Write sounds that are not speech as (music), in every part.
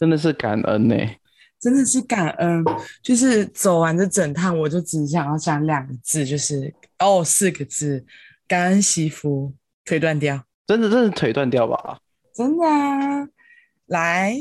真的是感恩呢、欸，真的是感恩。就是走完这整趟，我就只想要讲两个字，就是哦，四个字，感恩惜福，腿断掉。真的，真的腿断掉吧？真的啊！来，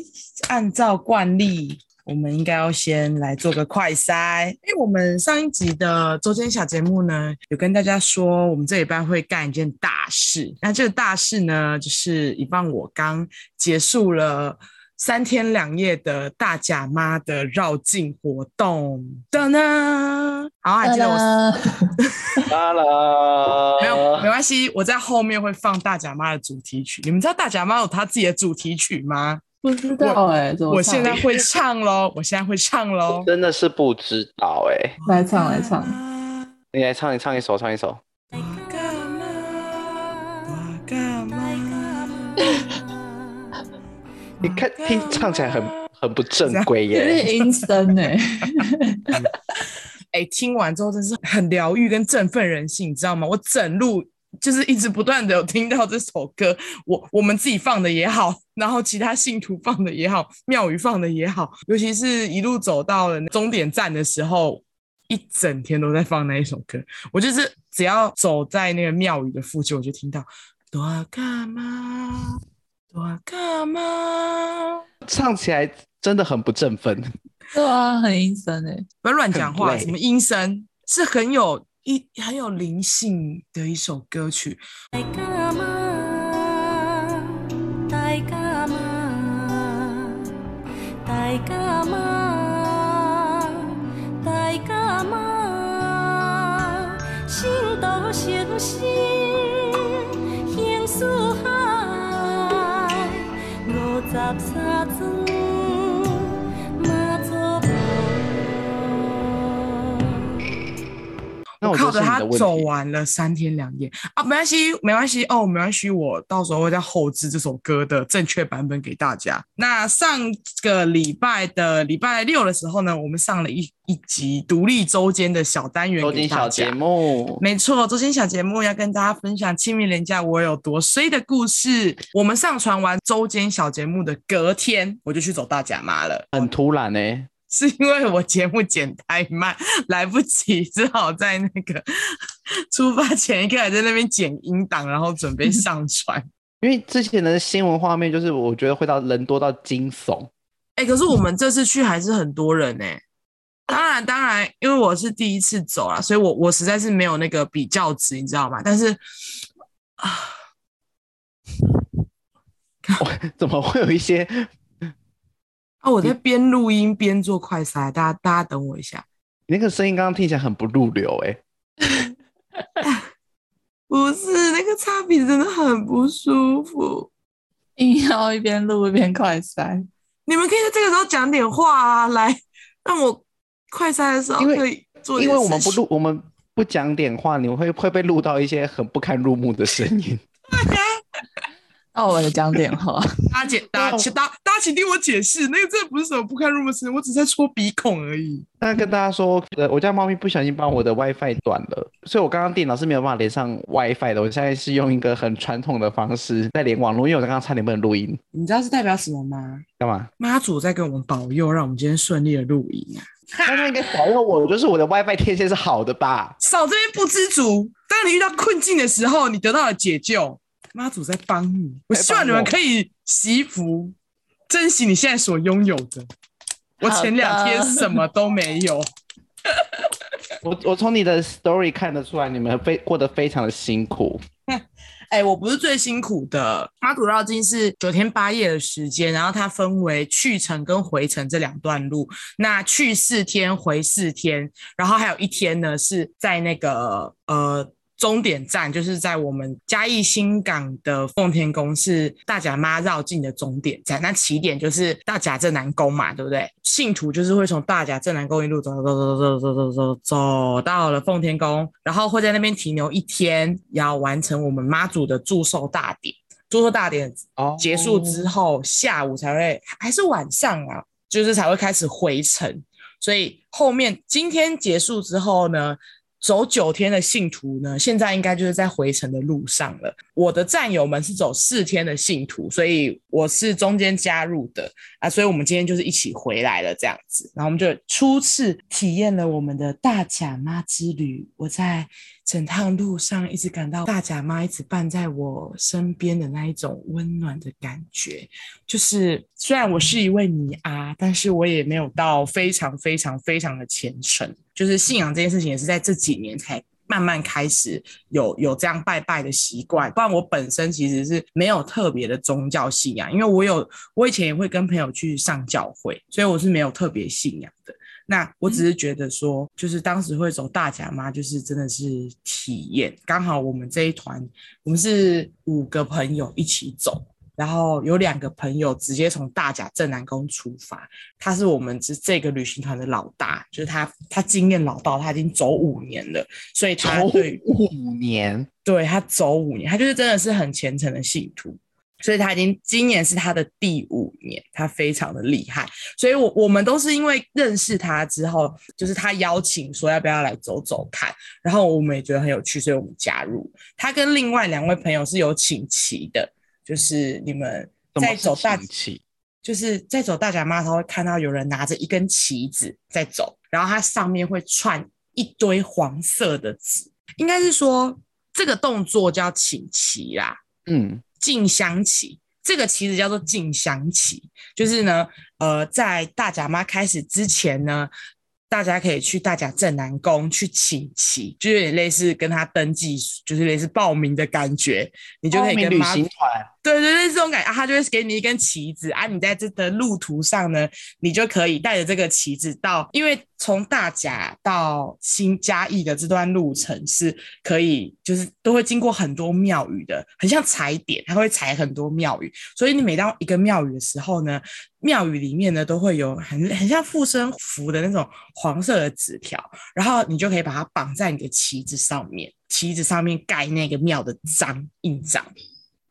按照惯例。我们应该要先来做个快筛，因为我们上一集的周间小节目呢，有跟大家说，我们这礼拜会干一件大事。那这个大事呢，就是以棒我刚结束了三天两夜的大甲妈的绕境活动。噔噔，好，还记得我？(laughs) 啦啦，没有，没关系，我在后面会放大甲妈的主题曲。你们知道大甲妈有她自己的主题曲吗？不知道哎、欸，我现在会唱喽！我现在会唱喽！真的是不知道哎、欸，来唱来唱，你来唱，你唱一首，唱一首。你看，听唱起来很很不正规耶，有点 (laughs) 阴森哎。(laughs) 哎，听完之后真是很疗愈跟振奋人心，你知道吗？我整路。就是一直不断的有听到这首歌，我我们自己放的也好，然后其他信徒放的也好，庙宇放的也好，尤其是一路走到了终点站的时候，一整天都在放那一首歌。我就是只要走在那个庙宇的附近，我就听到多干嘛多干嘛，唱起来真的很不振奋。对啊，很阴森哎，不要乱讲话，什么阴森是很有。一很有灵性的一首歌曲。大甲妈，大甲妈，大甲妈，大甲妈，心都相信，我靠着他走完了三天两夜啊，没关系，没关系哦，没关系，我到时候会再后置这首歌的正确版本给大家。那上个礼拜的礼拜六的时候呢，我们上了一一集独立周间的小单元，周间小节目，没错，周间小节目要跟大家分享清明连假我有多衰的故事。我们上传完周间小节目的隔天，我就去走大甲妈了，很突然呢、欸。(laughs) 是因为我节目剪太慢，来不及，只好在那个出发前一刻还在那边剪音档，然后准备上传。(laughs) 因为之前的新闻画面就是我觉得会到人多到惊悚。哎、欸，可是我们这次去还是很多人呢、欸。当然，当然，因为我是第一次走啊，所以我我实在是没有那个比较值，你知道吗？但是啊，(laughs) 怎么会有一些？啊！我在边录音边做快筛，大家大家等我一下。你那个声音刚刚听起来很不入流哎、欸，(laughs) 不是那个差评真的很不舒服，(laughs) 硬要一边录一边快筛。你们可以在这个时候讲点话啊，来让我快筛的时候可以做。因为我们不录，我们不讲点话，你们会会被录到一些很不堪入目的声音。(laughs) 那我的讲点话，(laughs) 大家解，大家请大大家请听我解释，那个真的不是什么不堪入目的事，我只是在戳鼻孔而已。那跟大家说，呃，我家猫咪不小心把我的 WiFi 断了，所以我刚刚电脑是没有办法连上 WiFi 的。我现在是用一个很传统的方式在连网络，因为我刚刚差点不能录音。你知道是代表什么吗？干嘛？妈祖在给我们保佑，让我们今天顺利的录音啊！那他应该保佑我，就是我的 WiFi 天线是好的吧？少这边不知足，当你遇到困境的时候，你得到了解救。妈祖在帮你，我希望你们可以惜福，珍惜你现在所拥有的。我前两天什么都没有。我我从你的 story 看得出来，你们非过得非常的辛苦。(laughs) 哎、欸，我不是最辛苦的。妈祖绕境是九天八夜的时间，然后它分为去程跟回程这两段路。那去四天，回四天，然后还有一天呢是在那个呃。终点站就是在我们嘉义新港的奉天宫，是大甲妈绕境的终点站。那起点就是大甲镇南宫嘛，对不对？信徒就是会从大甲镇南宫一路走走走走走走走走到了奉天宫，然后会在那边停留一天，要完成我们妈祖的祝寿大典。祝寿大典结束之后，下午才会还是晚上啊，就是才会开始回程。所以后面今天结束之后呢，走九天的信徒呢，现在应该就是在回程的路上了。我的战友们是走四天的信徒，所以我是中间加入的啊，所以我们今天就是一起回来了这样子。然后我们就初次体验了我们的大甲妈之旅。我在整趟路上一直感到大甲妈一直伴在我身边的那一种温暖的感觉。就是虽然我是一位尼阿，但是我也没有到非常非常非常的虔诚。就是信仰这件事情，也是在这几年才慢慢开始有有这样拜拜的习惯。不然我本身其实是没有特别的宗教信仰，因为我有我以前也会跟朋友去上教会，所以我是没有特别信仰的。那我只是觉得说，就是当时会走大甲妈，就是真的是体验。刚好我们这一团，我们是五个朋友一起走。然后有两个朋友直接从大甲镇南宫出发，他是我们这这个旅行团的老大，就是他他经验老道，他已经走五年了，所以他对五年，对他走五年，他就是真的是很虔诚的信徒，所以他已经今年是他的第五年，他非常的厉害，所以我我们都是因为认识他之后，就是他邀请说要不要来走走看，然后我们也觉得很有趣，所以我们加入。他跟另外两位朋友是有请旗的。就是你们在走大，就是在走大甲妈的时候，会看到有人拿着一根旗子在走，然后它上面会串一堆黄色的纸，应该是说这个动作叫请旗啦，嗯，进香旗，这个旗子叫做静香旗，就是呢，呃，在大甲妈开始之前呢。大家可以去大甲镇南宫去请旗，就有点类似跟他登记，就是类似报名的感觉，你就可以跟旅行团，对对对，这种感觉啊，他就会给你一根旗子啊，你在这的路途上呢，你就可以带着这个旗子到，因为从大甲到新嘉义的这段路程是可以，就是都会经过很多庙宇的，很像踩点，他会踩很多庙宇，所以你每到一个庙宇的时候呢。庙宇里面呢，都会有很很像护身符的那种黄色的纸条，然后你就可以把它绑在你的旗子上面，旗子上面盖那个庙的章印章，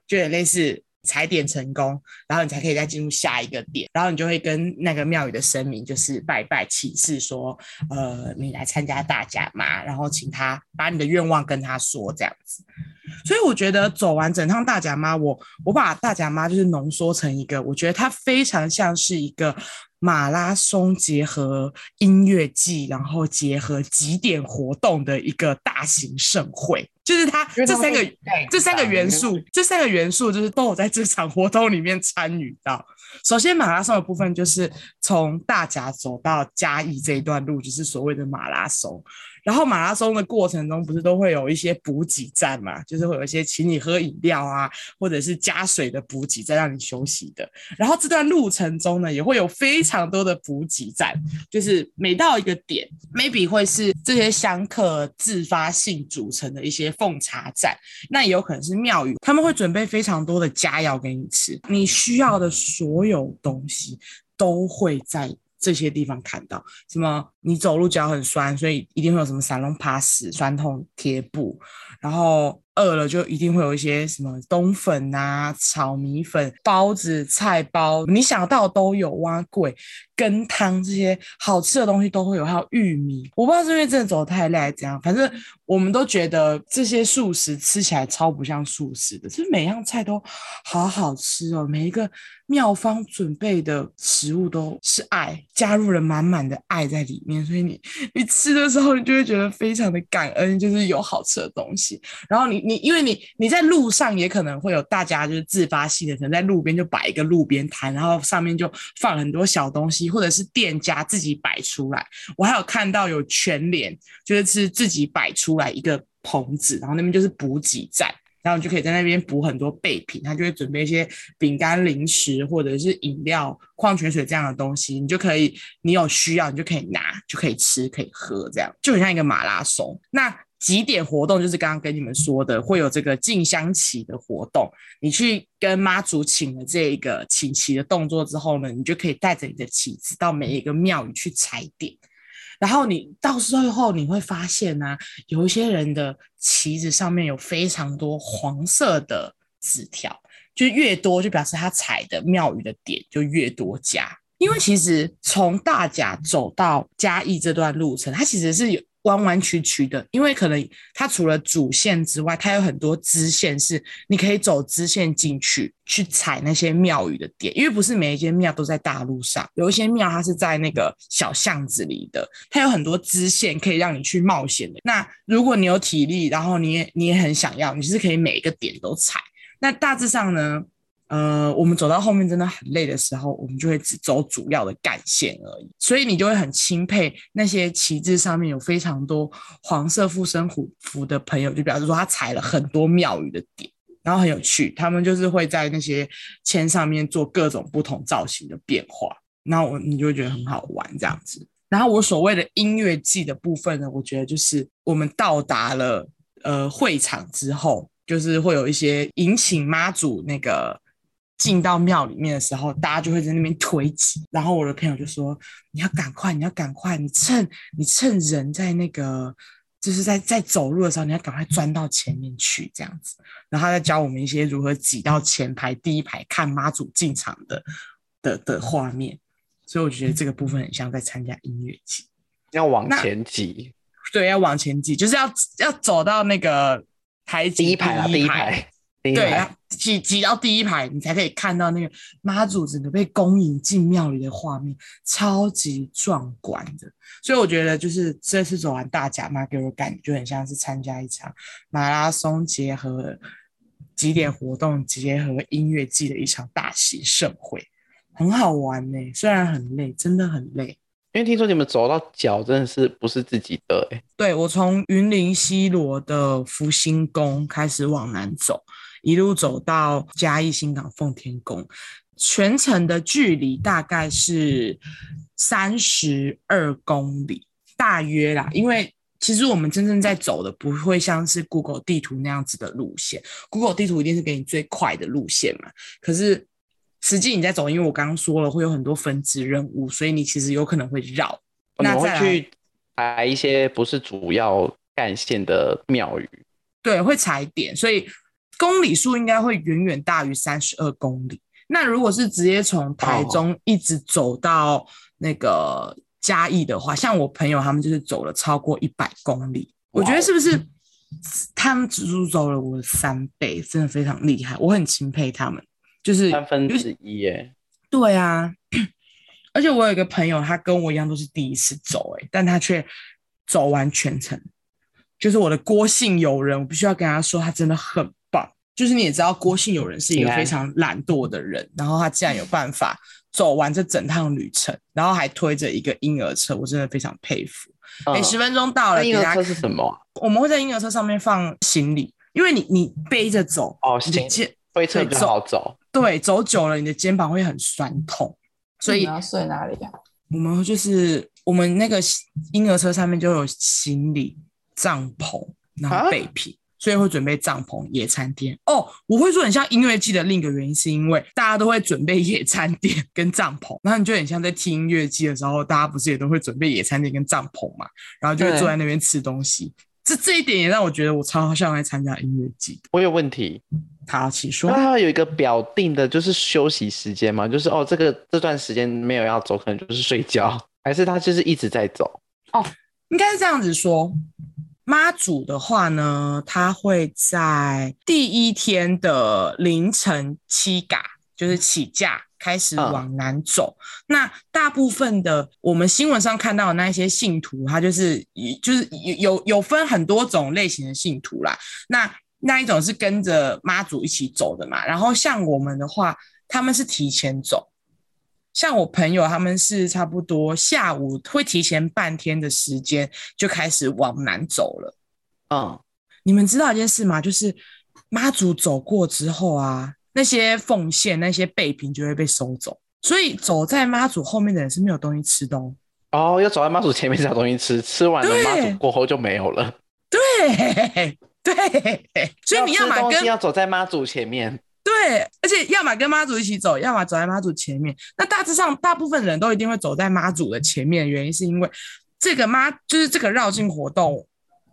就有点类似踩点成功，然后你才可以再进入下一个点，然后你就会跟那个庙宇的神明就是拜拜起誓说，呃，你来参加大甲妈，然后请他把你的愿望跟他说这样子。所以我觉得走完整趟大甲妈，我我把大甲妈就是浓缩成一个，我觉得它非常像是一个马拉松结合音乐季，然后结合几点活动的一个大型盛会，就是它这三个这三个元素，这三个元素就是都有在这场活动里面参与到。首先，马拉松的部分就是从大甲走到嘉义这一段路，就是所谓的马拉松。然后马拉松的过程中，不是都会有一些补给站嘛？就是会有一些请你喝饮料啊，或者是加水的补给站让你休息的。然后这段路程中呢，也会有非常多的补给站，就是每到一个点，maybe 会是这些香客自发性组成的一些奉茶站，那也有可能是庙宇，他们会准备非常多的佳肴给你吃，你需要的所有东西都会在。这些地方看到什么？你走路脚很酸，所以一定会有什么散龙趴死、酸痛贴布，然后。饿了就一定会有一些什么冬粉啊、炒米粉、包子、菜包，你想到都有。碗粿、羹汤这些好吃的东西都会有，还有玉米。我不知道是因为真的走得太累还是怎样，反正我们都觉得这些素食吃起来超不像素食的，就是每样菜都好好吃哦。每一个妙方准备的食物都是爱，加入了满满的爱在里面，所以你你吃的时候，你就会觉得非常的感恩，就是有好吃的东西，然后你。你因为你你在路上也可能会有大家就是自发性的，可能在路边就摆一个路边摊，然后上面就放很多小东西，或者是店家自己摆出来。我还有看到有全联，就是是自己摆出来一个棚子，然后那边就是补给站，然后你就可以在那边补很多备品，他就会准备一些饼干、零食或者是饮料、矿泉水这样的东西，你就可以，你有需要你就可以拿，就可以吃，可以喝，这样就很像一个马拉松。那集点活动就是刚刚跟你们说的，会有这个进香旗的活动。你去跟妈祖请了这个请旗的动作之后呢，你就可以带着你的旗子到每一个庙宇去踩点。然后你到时候你会发现呢、有一些人的旗子上面有非常多黄色的纸条，就越多就表示他踩的庙宇的点就越多加。因为其实从大甲走到嘉义这段路程，它其实是有。弯弯曲曲的，因为可能它除了主线之外，它有很多支线是你可以走支线进去去踩那些庙宇的点，因为不是每一间庙都在大路上，有一些庙它是在那个小巷子里的，它有很多支线可以让你去冒险的。那如果你有体力，然后你也你也很想要，你是可以每一个点都踩。那大致上呢，呃，我们走到后面真的很累的时候，我们就会只走主要的干线而已。所以你就会很钦佩那些旗帜上面有非常多黄色护身符的朋友，就表示说他踩了很多庙宇的点，然后很有趣。他们就是会在那些签上面做各种不同造型的变化，那我你就会觉得很好玩这样子。然后我所谓的音乐祭的部分呢，我觉得就是我们到达了呃会场之后。就是会有一些迎请妈祖那个进到庙里面的时候，大家就会在那边推挤。然后我的朋友就说：“你要赶快，你要赶快，你趁你趁人在那个就是在在走路的时候，你要赶快钻到前面去，这样子。”然后他在教我们一些如何挤到前排第一排看妈祖进场的的的画面。所以我觉得这个部分很像在参加音乐节，要往前挤。对，要往前挤，就是要要走到那个。台第一排啊，第一排，对，挤挤到第一排，你才可以看到那个妈祖整个被恭迎进庙里的画面，超级壮观的。所以我觉得，就是这次走完大甲妈，给我感觉很像是参加一场马拉松，结合几点活动，结合音乐季的一场大型盛会，很好玩呢、欸。虽然很累，真的很累。因为听说你们走到脚真的是不是自己的哎，对，我从云林西螺的福星宫开始往南走，一路走到嘉义新港奉天宫，全程的距离大概是三十二公里，大约啦。因为其实我们真正在走的不会像是 Google 地图那样子的路线，Google 地图一定是给你最快的路线嘛，可是。实际你在走，因为我刚刚说了会有很多分支任务，所以你其实有可能会绕。那会去踩一些不是主要干线的庙宇，对，会踩点，所以公里数应该会远远大于三十二公里。那如果是直接从台中一直走到那个嘉义的话，哦、像我朋友他们就是走了超过一百公里，我觉得是不是他们足足走了我的三倍，真的非常厉害，我很钦佩他们。就是三分之一耶，对啊，而且我有一个朋友，他跟我一样都是第一次走，哎，但他却走完全程。就是我的郭姓友人，我必须要跟他说，他真的很棒。就是你也知道，郭姓友人是一个非常懒惰的人，然后他竟然有办法走完这整趟旅程，然后还推着一个婴儿车，我真的非常佩服。哎、嗯，十分钟到了，婴儿车是什么？我们会在婴儿车上面放行李，因为你你背着走哦，行李推车比较好走。对，走久了你的肩膀会很酸痛，所以你要睡哪里呀？我们就是我们那个婴儿车上面就有行李、帐篷，然后备品，啊、所以会准备帐篷、野餐垫。哦，我会说很像音乐季的另一个原因，是因为大家都会准备野餐垫跟帐篷，然后你就很像在听音乐季的时候，大家不是也都会准备野餐垫跟帐篷嘛，然后就会坐在那边吃东西。这这一点也让我觉得我超像来参加音乐季。我有问题，他，请说。那他有一个表定的，就是休息时间嘛？就是哦，这个这段时间没有要走，可能就是睡觉，还是他就是一直在走？哦，应该是这样子说。妈祖的话呢，他会在第一天的凌晨七嘎，就是起驾。开始往南走，那大部分的我们新闻上看到的那一些信徒，他就是就是有有有分很多种类型的信徒啦。那那一种是跟着妈祖一起走的嘛，然后像我们的话，他们是提前走。像我朋友他们是差不多下午会提前半天的时间就开始往南走了。嗯，你们知道一件事吗？就是妈祖走过之后啊。那些奉献、那些备品就会被收走，所以走在妈祖后面的人是没有东西吃的哦。哦，要走在妈祖前面才有东西吃，吃完了妈祖过后就没有了。对对，所以你要么跟要走在妈祖前面，对，而且要么跟妈祖一起走，要么走在妈祖前面。那大致上，大部分人都一定会走在妈祖的前面，原因是因为这个妈就是这个绕境活动，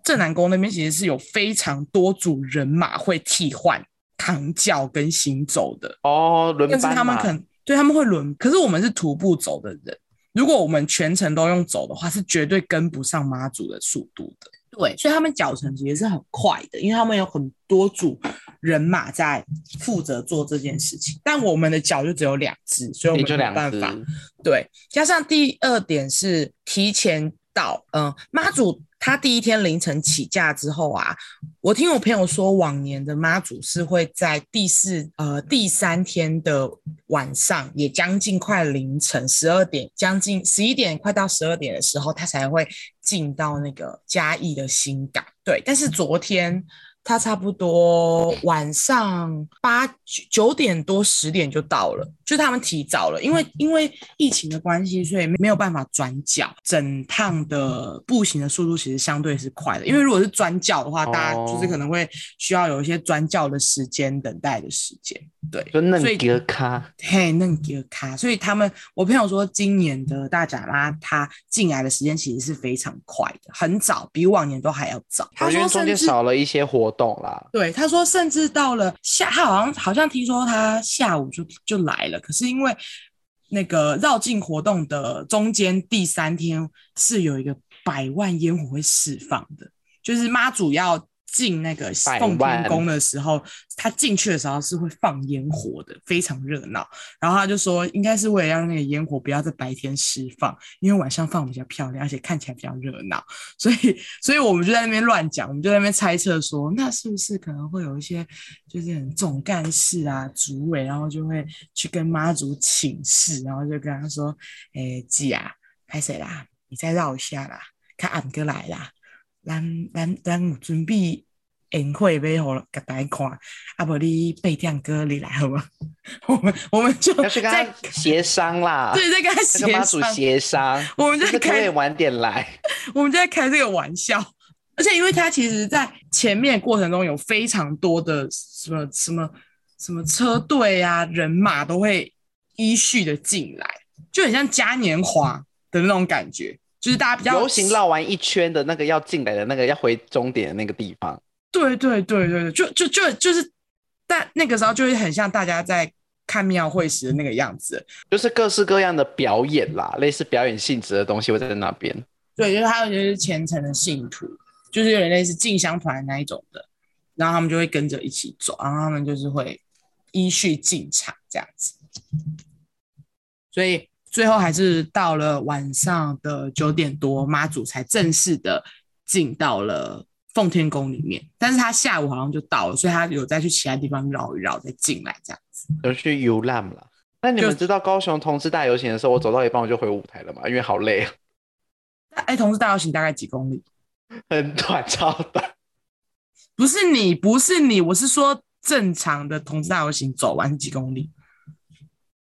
镇南宫那边其实是有非常多组人马会替换。扛轿跟行走的哦，轮但是他们可能对他们会轮，可是我们是徒步走的人，如果我们全程都用走的话，是绝对跟不上妈祖的速度的。对，所以他们脚程其实是很快的，因为他们有很多组人马在负责做这件事情。但我们的脚就只有两只，所以我们没办法。对，加上第二点是提前到，嗯，妈祖。他第一天凌晨起驾之后啊，我听我朋友说，往年的妈祖是会在第四呃第三天的晚上，也将近快凌晨十二点，将近十一点，快到十二点的时候，他才会进到那个嘉义的新港。对，但是昨天。他差不多晚上八九点多十点就到了，就他们提早了，因为因为疫情的关系，所以没有办法转角。整趟的步行的速度其实相对是快的，因为如果是转角的话，大家就是可能会需要有一些转角的时间，等待的时间。对，就嫩格卡，嘿，嫩格卡。所以他们，我朋友说，今年的大甲妈他进来的时间其实是非常快的，很早，比往年都还要早。他说中间少了一些活动。啦，对，他说，甚至到了下，他好像好像听说他下午就就来了，可是因为那个绕境活动的中间第三天是有一个百万烟火会释放的，就是妈祖要。进那个奉天宫的时候，他进去的时候是会放烟火的，非常热闹。然后他就说，应该是为了让那个烟火不要在白天释放，因为晚上放比较漂亮，而且看起来比较热闹。所以，所以我们就在那边乱讲，我们就在那边猜测说，那是不是可能会有一些就是很总干事啊、主委，然后就会去跟妈祖请示，然后就跟他说：“哎、欸，姐啊，拍谁啦？你再绕一下啦，看俺哥来啦。”咱咱咱有准备宴会要互给大家看，啊不你背唱歌你来好吗？(laughs) 我们我们就要去跟他协商啦，对，在跟他协商，跟妈祖协商，我们就开可以晚点来，(laughs) 我们就在开这个玩笑。而且因为他其实在前面过程中有非常多的什么什么什么车队啊人马都会依序的进来，就很像嘉年华的那种感觉。就是大家比较游行绕完一圈的那个要进来的那个要回终点的那个地方，对对对对对，就就就就是，但那个时候就会很像大家在看庙会时的那个样子，就是各式各样的表演啦，类似表演性质的东西会在那边。对，就是还有就是虔诚的信徒，就是有点类似进香团那一种的，然后他们就会跟着一起走，然后他们就是会依序进场这样子，所以。最后还是到了晚上的九点多，妈祖才正式的进到了奉天宫里面。但是他下午好像就到了，所以他有再去其他地方绕一绕，再进来这样子。有去游览了。那你们知道高雄同志大游行的时候，我走到一半我就回舞台了嘛？因为好累啊。哎，同志大游行大概几公里？很短，超短。不是你，不是你，我是说正常的同志大游行走完几公里？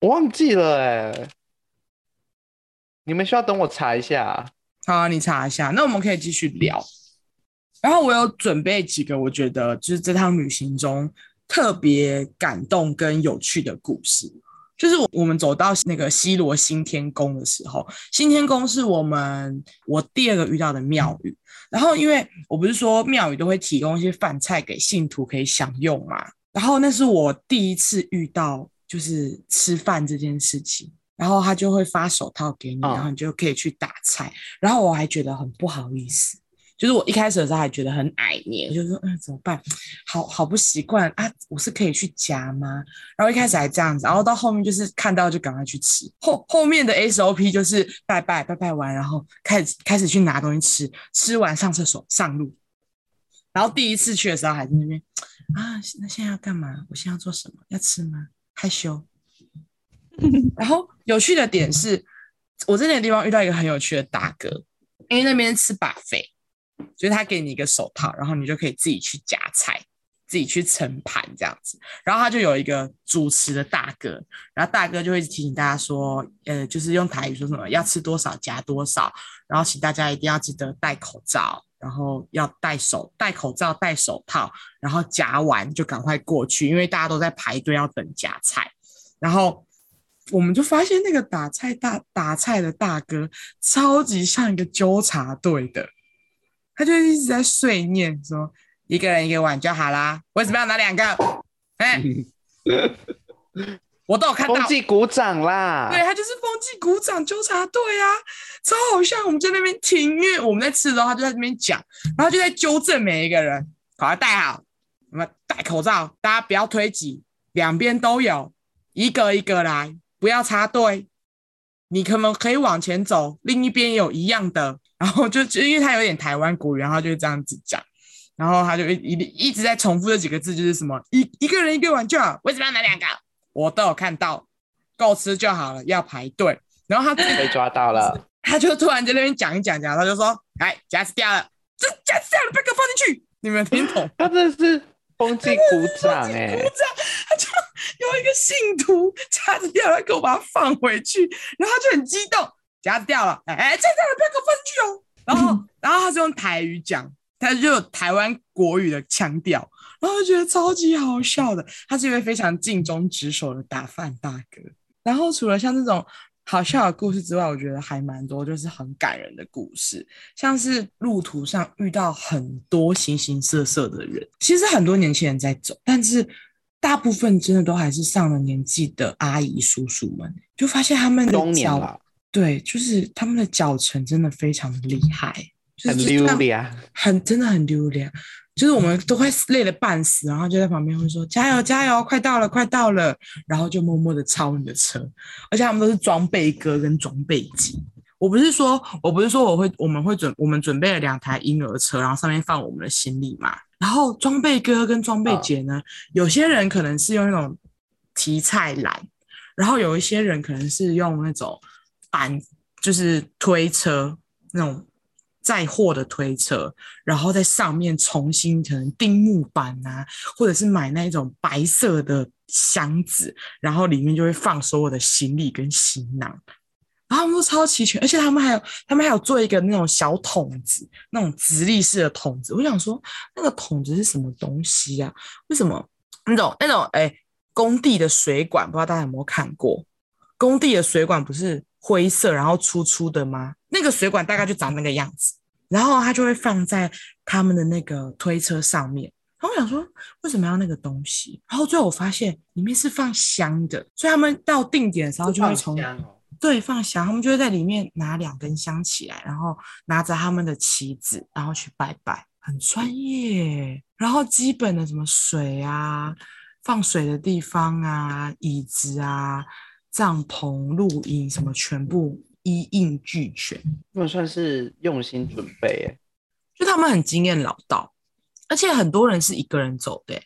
我忘记了哎、欸。你们需要等我查一下。好啊，你查一下。那我们可以继续聊。然后我有准备几个，我觉得就是这趟旅行中特别感动跟有趣的故事。就是我们走到那个西罗新天宫的时候，新天宫是我们我第二个遇到的庙宇。然后因为我不是说庙宇都会提供一些饭菜给信徒可以享用嘛，然后那是我第一次遇到就是吃饭这件事情。然后他就会发手套给你，然后你就可以去打菜。哦、然后我还觉得很不好意思，就是我一开始的时候还觉得很矮黏，就是说嗯怎么办，好好不习惯啊，我是可以去夹吗？然后一开始还这样子，然后到后面就是看到就赶快去吃。后后面的 SOP 就是拜拜拜拜完，然后开始开始去拿东西吃，吃完上厕所上路。然后第一次去的时候还在那边啊，那现在要干嘛？我现在要做什么？要吃吗？害羞。(laughs) 然后有趣的点是，我在那个地方遇到一个很有趣的大哥，因为那边吃 buffet，就是他给你一个手套，然后你就可以自己去夹菜，自己去盛盘这样子。然后他就有一个主持的大哥，然后大哥就会提醒大家说，呃，就是用台语说什么要吃多少夹多少，然后请大家一定要记得戴口罩，然后要戴手戴口罩戴手套，然后夹完就赶快过去，因为大家都在排队要等夹菜，然后。我们就发现那个打菜大打菜的大哥超级像一个纠察队的，他就一直在碎念说：“一个人一个碗就好啦，为什么要拿两个？”哎、(laughs) 欸，我都有看到，风纪鼓掌啦，对，他就是风纪鼓掌纠察队啊，超好笑。我们在那边听，因为我们在吃的时候，他就在那边讲，然后就在纠正每一个人，把它戴好，我们戴口罩，大家不要推挤，两边都有，一个一个来，不要插队。你可能可以往前走，另一边有一样的，然后就就因为他有点台湾国语，然后就这样子讲，然后他就一一一直在重复这几个字，就是什么一一个人一个碗就好，为什么要拿两个？我都有看到，够吃就好了，要排队。然后他被抓到了，他就突然在那边讲一讲讲，他就说：“哎，夹子掉了，这夹子掉了，把给我放进去。”你们听懂？他真的是风纪鼓掌哎，鼓掌，他就有一个信徒夹子掉了，给我把它放回去，然后他就很激动，夹子掉了，哎哎，夹子掉了，不要给我放进去哦。然后，然后他是用台语讲，他就有台湾国语的腔调，然后我觉得超级好笑的。他是一位非常尽忠职守的打饭大哥。然后除了像这种好笑的故事之外，我觉得还蛮多，就是很感人的故事，像是路途上遇到很多形形色色的人。其实很多年轻人在走，但是大部分真的都还是上了年纪的阿姨叔叔们，就发现他们的脚，对，就是他们的脚程真的非常厉害，很溜达，很真的很溜达。就是我们都快累得半死，然后就在旁边会说加油加油，快到了快到了，然后就默默的超你的车，而且他们都是装备哥跟装备姐。我不是说我不是说我会我们会准我们准备了两台婴儿车，然后上面放我们的行李嘛。然后装备哥跟装备姐呢，有些人可能是用那种提菜篮，然后有一些人可能是用那种板，就是推车那种。载货的推车，然后在上面重新可能钉木板啊，或者是买那种白色的箱子，然后里面就会放所有的行李跟行囊，然后他们都超齐全，而且他们还有他们还有做一个那种小桶子，那种直立式的桶子。我想说，那个桶子是什么东西啊？为什么那种那种哎工地的水管，不知道大家有没有看过？工地的水管不是灰色然后粗粗的吗？那个水管大概就长那个样子，然后它就会放在他们的那个推车上面。然后我想说，为什么要那个东西？然后最后我发现里面是放香的，所以他们到定点的时候就会从对放香，他们就会在里面拿两根香起来，然后拿着他们的旗子，然后去拜拜，很专业。然后基本的什么水啊，放水的地方啊，椅子啊，帐篷、露营什么全部。一应俱全，他们算是用心准备诶，就他们很经验老道，而且很多人是一个人走的，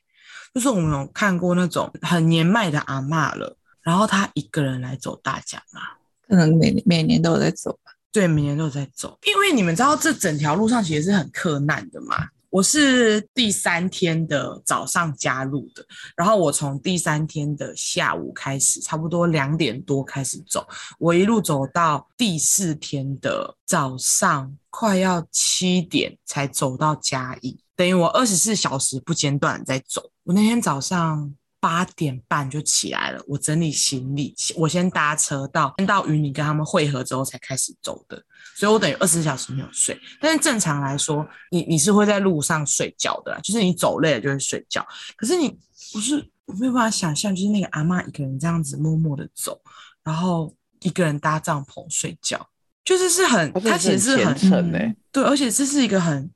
就是我们有看过那种很年迈的阿嬷了，然后他一个人来走大甲嘛，可能每每年都有在走吧，对，每年都有在走，因为你们知道这整条路上其实是很克难的嘛。我是第三天的早上加入的，然后我从第三天的下午开始，差不多两点多开始走，我一路走到第四天的早上快要七点才走到嘉义，等于我二十四小时不间断在走。我那天早上。八点半就起来了，我整理行李，我先搭车到，先到云林跟他们会合之后才开始走的，所以我等于二十四小时没有睡。但是正常来说，你你是会在路上睡觉的啦，就是你走累了就会睡觉。可是你不是，我没有办法想象，就是那个阿嬷一个人这样子默默的走，然后一个人搭帐篷睡觉，就是是很，他其实是很虔诚欸，对，而且这是一个很，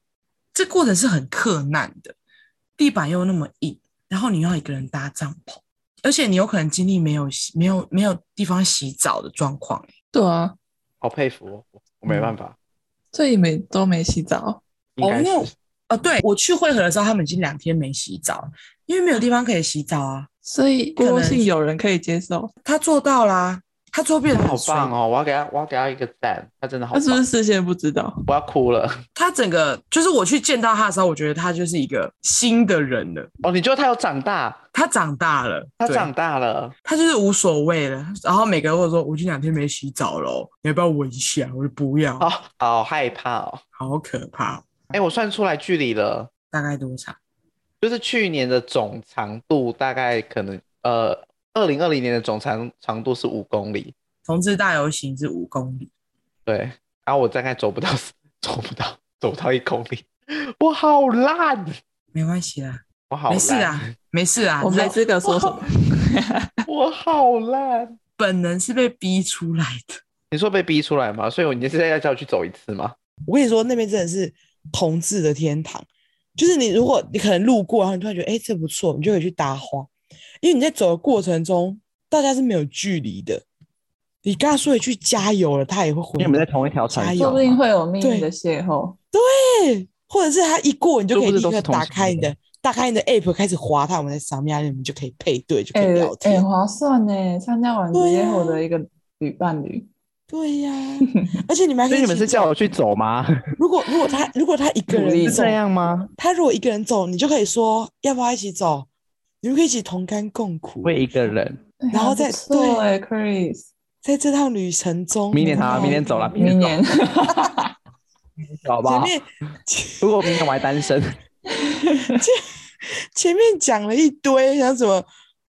这过程是很克难的，地板又那么硬。然后你要一个人搭帐篷，而且你有可能经历没有洗、没有没有地方洗澡的状况。对啊，好佩服哦，我没办法。嗯、所以没都没洗澡。哦，因为呃，对我去汇合的时候，他们已经两天没洗澡，因为没有地方可以洗澡啊。所以郭姓有人可以接受，他做到啦。他周边好棒哦！我要给他，我要给他一个赞。他真的好棒。他是不是事先不知道？我要哭了。他整个就是我去见到他的时候，我觉得他就是一个新的人了。哦，你觉得他有长大？他长大了，他长大了，他就是无所谓了。然后每个人会说：“我已经两天没洗澡了，你要不要闻一下？”我说：“不要。”好，好害怕哦，好可怕。哎、欸，我算出来距离了，大概多长？就是去年的总长度大概可能呃，二零二零年的总长长度是五公里。同志大游行是五公里，对，然后我大概走不到，(laughs) 走不到，走不到一公里，我好烂，没关系啦，我好烂，没事啊，没事啊，我没资格说什么，我好烂，本能是被逼出来的。你说被逼出来吗？所以你现在要叫我去走一次吗？我跟你说，那边真的是同志的天堂。就是你，如果你可能路过，然后你突然觉得，哎、欸，这不错，你就可以去搭话。因为你在走的过程中，大家是没有距离的。你跟他说一句加油了，他也会回。因为我们在同一条船，说不定会有命运的邂逅。对，或者是他一过，你就可以立刻打开你的，打开你的 app，开始滑他，我们在上面，你们就可以配对，就可以聊天。哎、欸欸，划算呢！参加完职业后的一个女伴侣。对呀、(laughs) 啊，而且你们还可以，所以你们是叫我去走吗？(laughs) 如果如果他如果他一个人是这样吗？他如果一个人走，你就可以说要不要一起走？你们可以一起同甘共苦。为一个人，然后再对，Chris，在这趟旅程中，明年他明年走了，明年，好不好？前面如果明年我还单身，前前面讲了一堆，像什么。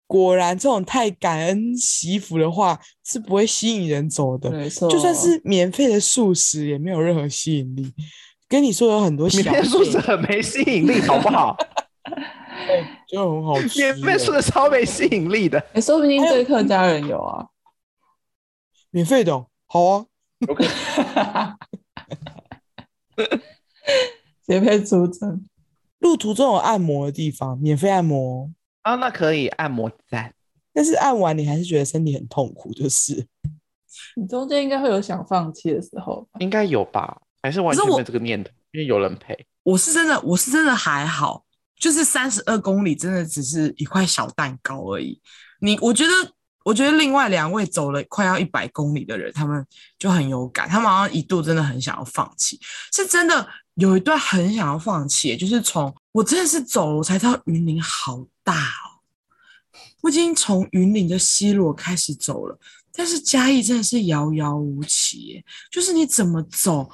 果然，这种太感恩惜福的话是不会吸引人走的。没错，就算是免费的素食，也没有任何吸引力。跟你说，有很多免费素食很没吸引力，好不好？(laughs) 就很好吃。免费素食超没吸引力的。你 (laughs) 说不定对客家人有啊。免费的，好啊。OK。(laughs) 免费出征。路途中有按摩的地方，免费按摩。啊，那可以按摩赞，但是按完你还是觉得身体很痛苦，就是你中间应该会有想放弃的时候，应该有吧？还是完全没有这个念头，因为有人陪。我是真的，我是真的还好，就是三十二公里真的只是一块小蛋糕而已。你，我觉得，我觉得另外两位走了快要一百公里的人，他们就很有感，他们好像一度真的很想要放弃，是真的有一段很想要放弃，就是从我真的是走了，我才知道云林好大哦！我已经从云林的西螺开始走了，但是嘉义真的是遥遥无期，就是你怎么走，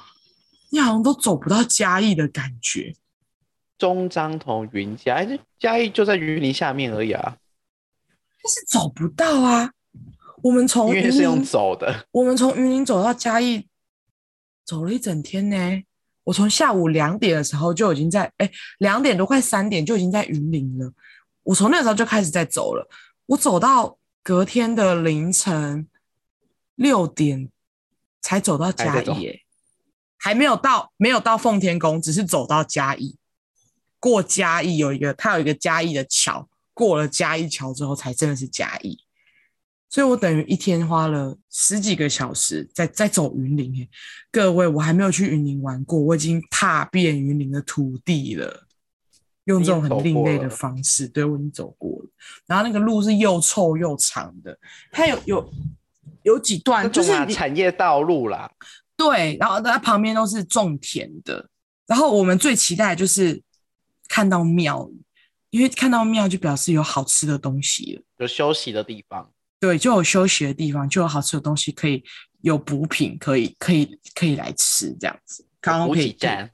你好像都走不到嘉义的感觉。中彰同云嘉，这嘉义就在云林下面而已啊，但是走不到啊。我们从云林是用走的，我们从云林走到嘉义，走了一整天呢。我从下午两点的时候就已经在，哎，两点多快三点就已经在云林了。我从那个时候就开始在走了，我走到隔天的凌晨六点才走到嘉义，还没有到，没有到奉天宫，只是走到嘉义。过嘉义有一个，它有一个嘉义的桥，过了嘉义桥之后才真的是嘉义。所以我等于一天花了十几个小时在在走云林。各位，我还没有去云林玩过，我已经踏遍云林的土地了。用这种很另类的方式，对，我已经走过了。然后那个路是又臭又长的，它有有有几段就是产业道路啦。对，然后它旁边都是种田的。然后我们最期待的就是看到庙，因为看到庙就表示有好吃的东西了，有休息的地方。对，就有休息的地方，就有好吃的东西，可以有补品，可以可以可以来吃这样子。刚刚可以站，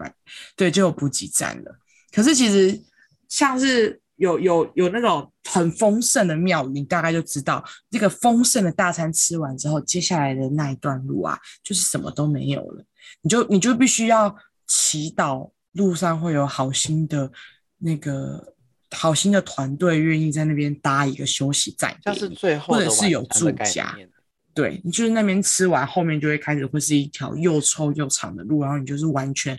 对，就有补给站了。可是其实像是有有有那种很丰盛的庙宇，你大概就知道这个丰盛的大餐吃完之后，接下来的那一段路啊，就是什么都没有了。你就你就必须要祈祷路上会有好心的那个好心的团队愿意在那边搭一个休息站，像是最后或者是有住家。对，你就是那边吃完，后面就会开始会是一条又臭又长的路，然后你就是完全。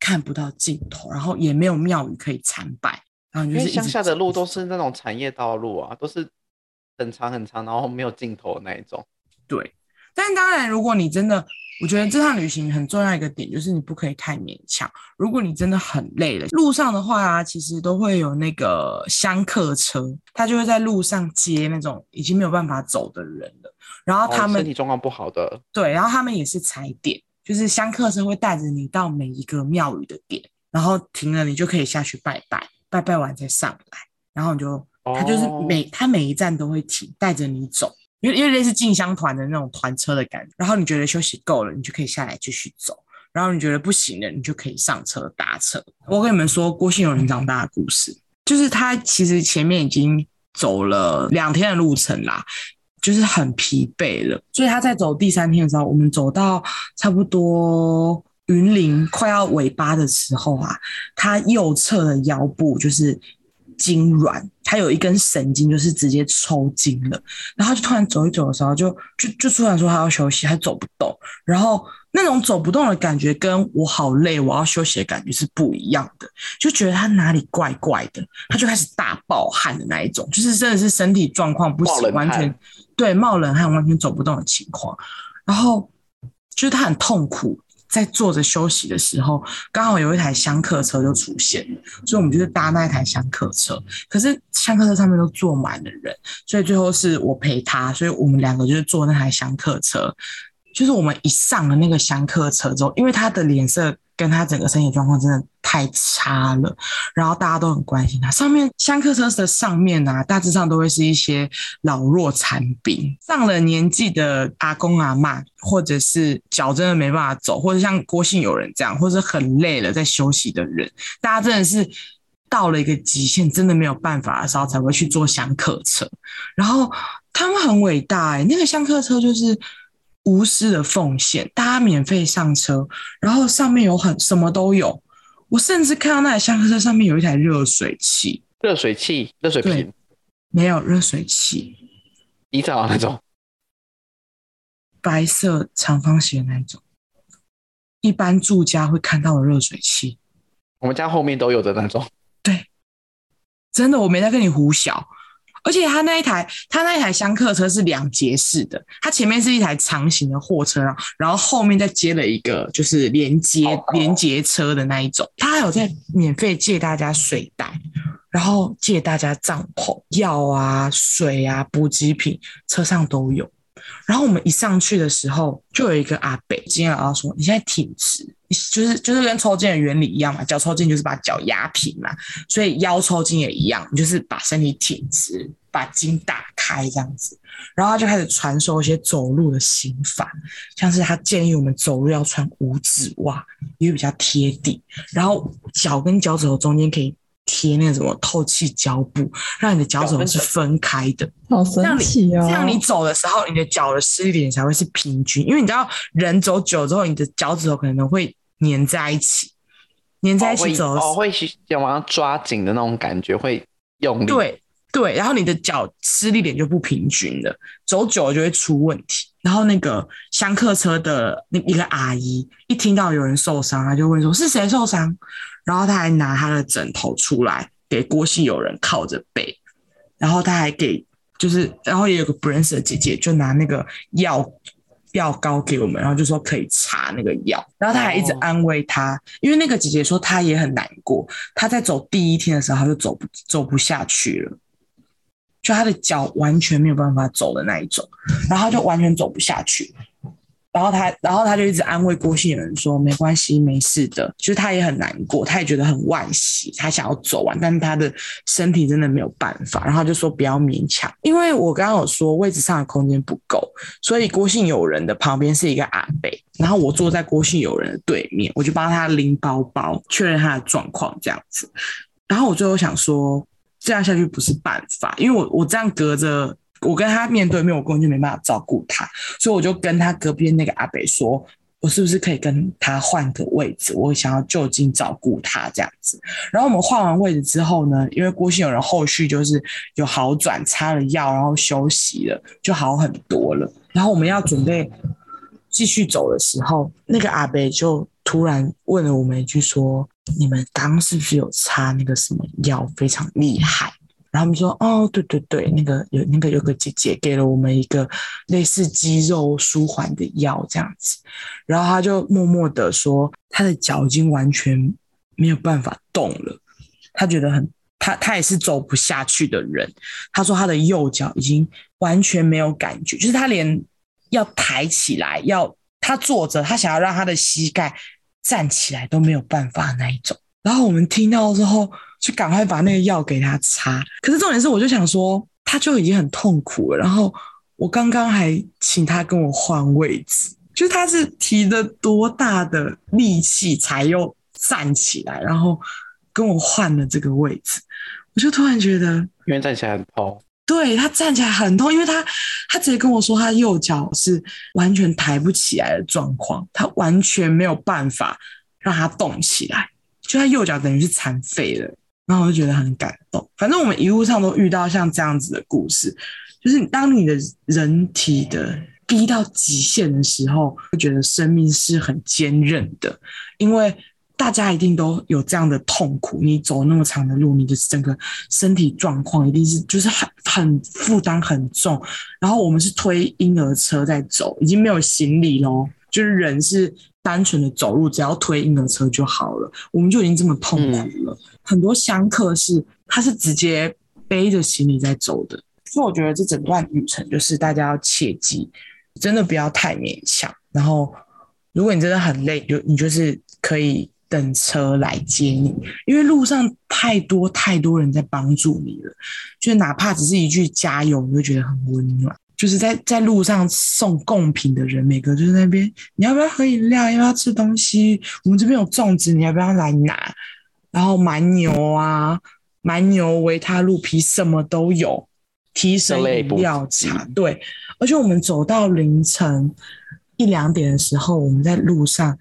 看不到尽头，然后也没有庙宇可以参拜，然后就是乡下的路都是那种产业道路啊，都是很长很长，然后没有尽头的那一种。对，但当然，如果你真的，我觉得这趟旅行很重要一个点就是你不可以太勉强。如果你真的很累了，路上的话啊，其实都会有那个香客车，他就会在路上接那种已经没有办法走的人了，然后他们、哦、身体状况不好的，对，然后他们也是踩点。就是香客车会带着你到每一个庙宇的点，然后停了，你就可以下去拜拜，拜拜完再上来，然后你就他就是每他每一站都会停，带着你走，因为因为类似进香团的那种团车的感觉。然后你觉得休息够了，你就可以下来继续走，然后你觉得不行了，你就可以上车搭车。我跟你们说郭信有人长大的故事，就是他其实前面已经走了两天的路程啦。就是很疲惫了，所以他在走第三天的时候，我们走到差不多云林快要尾巴的时候啊，他右侧的腰部就是筋软，他有一根神经就是直接抽筋了，然后他就突然走一走的时候就，就就就突然说他要休息，他走不动，然后那种走不动的感觉跟我好累，我要休息的感觉是不一样的，就觉得他哪里怪怪的，他就开始大爆汗的那一种，就是真的是身体状况不行，完全对冒冷汗，完全走不动的情况，然后就是他很痛苦。在坐着休息的时候，刚好有一台厢客车就出现了，所以我们就是搭那一台厢客车。可是厢客车上面都坐满了人，所以最后是我陪他，所以我们两个就是坐那台厢客车。就是我们一上了那个厢客车之后，因为他的脸色。跟他整个身体状况真的太差了，然后大家都很关心他。上面香客车的上面啊，大致上都会是一些老弱残兵，上了年纪的阿公阿嬷，或者是脚真的没办法走，或者像郭姓友人这样，或者很累了在休息的人，大家真的是到了一个极限，真的没有办法的时候才会去坐香客车。然后他们很伟大哎、那个香客车就是。无私的奉献，大家免费上车，然后上面有很什么都有。我甚至看到那台厢客车上面有一台热水器，热水器、热水瓶，没有热水器，洗澡那种，白色长方形的那种，一般住家会看到的热水器。我们家后面都有的那种。对，真的，我没在跟你胡小。而且他那一台，他那一台厢客车是两节式的，它前面是一台长型的货车，然后后面再接了一个就是连接连接车的那一种。他还有在免费借大家水袋，然后借大家帐篷、药啊、水啊、补给品，车上都有。然后我们一上去的时候，就有一个阿伯，今天老师说：“你现在挺直，就是就是跟抽筋的原理一样嘛，脚抽筋就是把脚压平嘛，所以腰抽筋也一样，你就是把身体挺直，把筋打开这样子。”然后他就开始传授一些走路的心法，像是他建议我们走路要穿五指袜，因为比较贴地，然后脚跟脚趾头中间可以。贴那个什么透气胶布，让你的脚趾头是分开的，好神奇哦！这样你走的时候，你的脚的施力点才会是平均，因为你知道人走久之后，你的脚趾头可能会粘在一起，粘在一起走的时候，哦，会想往上抓紧的那种感觉，会用力。对对，然后你的脚施力点就不平均了，走久了就会出问题。然后那个香客车的那一个阿姨一听到有人受伤，她就问说：“是谁受伤？”然后他还拿他的枕头出来给郭姓友人靠着背，然后他还给就是，然后也有个不认识的姐姐就拿那个药药膏给我们，然后就说可以擦那个药，然后他还一直安慰他，因为那个姐姐说她也很难过，她在走第一天的时候她就走不走不下去了，就她的脚完全没有办法走的那一种，然后她就完全走不下去。然后他，然后他就一直安慰郭姓友人说：“没关系，没事的。”就是他也很难过，他也觉得很惋惜，他想要走完，但是他的身体真的没有办法。然后他就说：“不要勉强，因为我刚刚有说位置上的空间不够，所以郭姓友人的旁边是一个阿伯，然后我坐在郭姓友人的对面，我就帮他拎包包，确认他的状况这样子。然后我最后想说，这样下去不是办法，因为我我这样隔着。”我跟他面对面，我根本就没办法照顾他，所以我就跟他隔壁那个阿北说，我是不是可以跟他换个位置？我想要就近照顾他这样子。然后我们换完位置之后呢，因为郭姓有人后续就是有好转，擦了药，然后休息了，就好很多了。然后我们要准备继续走的时候，那个阿北就突然问了我们一句说：“你们刚刚是不是有擦那个什么药，非常厉害？”他们说：“哦，对对对，那个有那个有个姐姐给了我们一个类似肌肉舒缓的药，这样子。然后他就默默的说，他的脚已经完全没有办法动了，他觉得很他他也是走不下去的人。他说他的右脚已经完全没有感觉，就是他连要抬起来，要他坐着，他想要让他的膝盖站起来都没有办法那一种。然后我们听到之后。”就赶快把那个药给他擦。可是重点是，我就想说，他就已经很痛苦了。然后我刚刚还请他跟我换位置，就他是提了多大的力气才又站起来，然后跟我换了这个位置。我就突然觉得，因为站起来很痛。对，他站起来很痛，因为他他直接跟我说，他右脚是完全抬不起来的状况，他完全没有办法让他动起来，就他右脚等于是残废了。然后我就觉得很感动。反正我们一路上都遇到像这样子的故事，就是当你的人体的逼到极限的时候，会觉得生命是很坚韧的，因为大家一定都有这样的痛苦。你走那么长的路，你的整个身体状况一定是就是很很负担很重。然后我们是推婴儿车在走，已经没有行李咯，就是人是单纯的走路，只要推婴儿车就好了。我们就已经这么痛苦了。嗯、很多香客是他是直接背着行李在走的，所以我觉得这整段旅程就是大家要切记。真的不要太勉强。然后，如果你真的很累，就你就是可以等车来接你，因为路上太多太多人在帮助你了。就是哪怕只是一句加油，你就觉得很温暖。就是在在路上送贡品的人，每个就是那边，你要不要喝饮料？要不要吃东西？我们这边有粽子，你要不要来拿？然后蛮牛啊，蛮牛维他露皮什么都有，提神饮料茶，对。而且我们走到凌晨一两点的时候，我们在路上，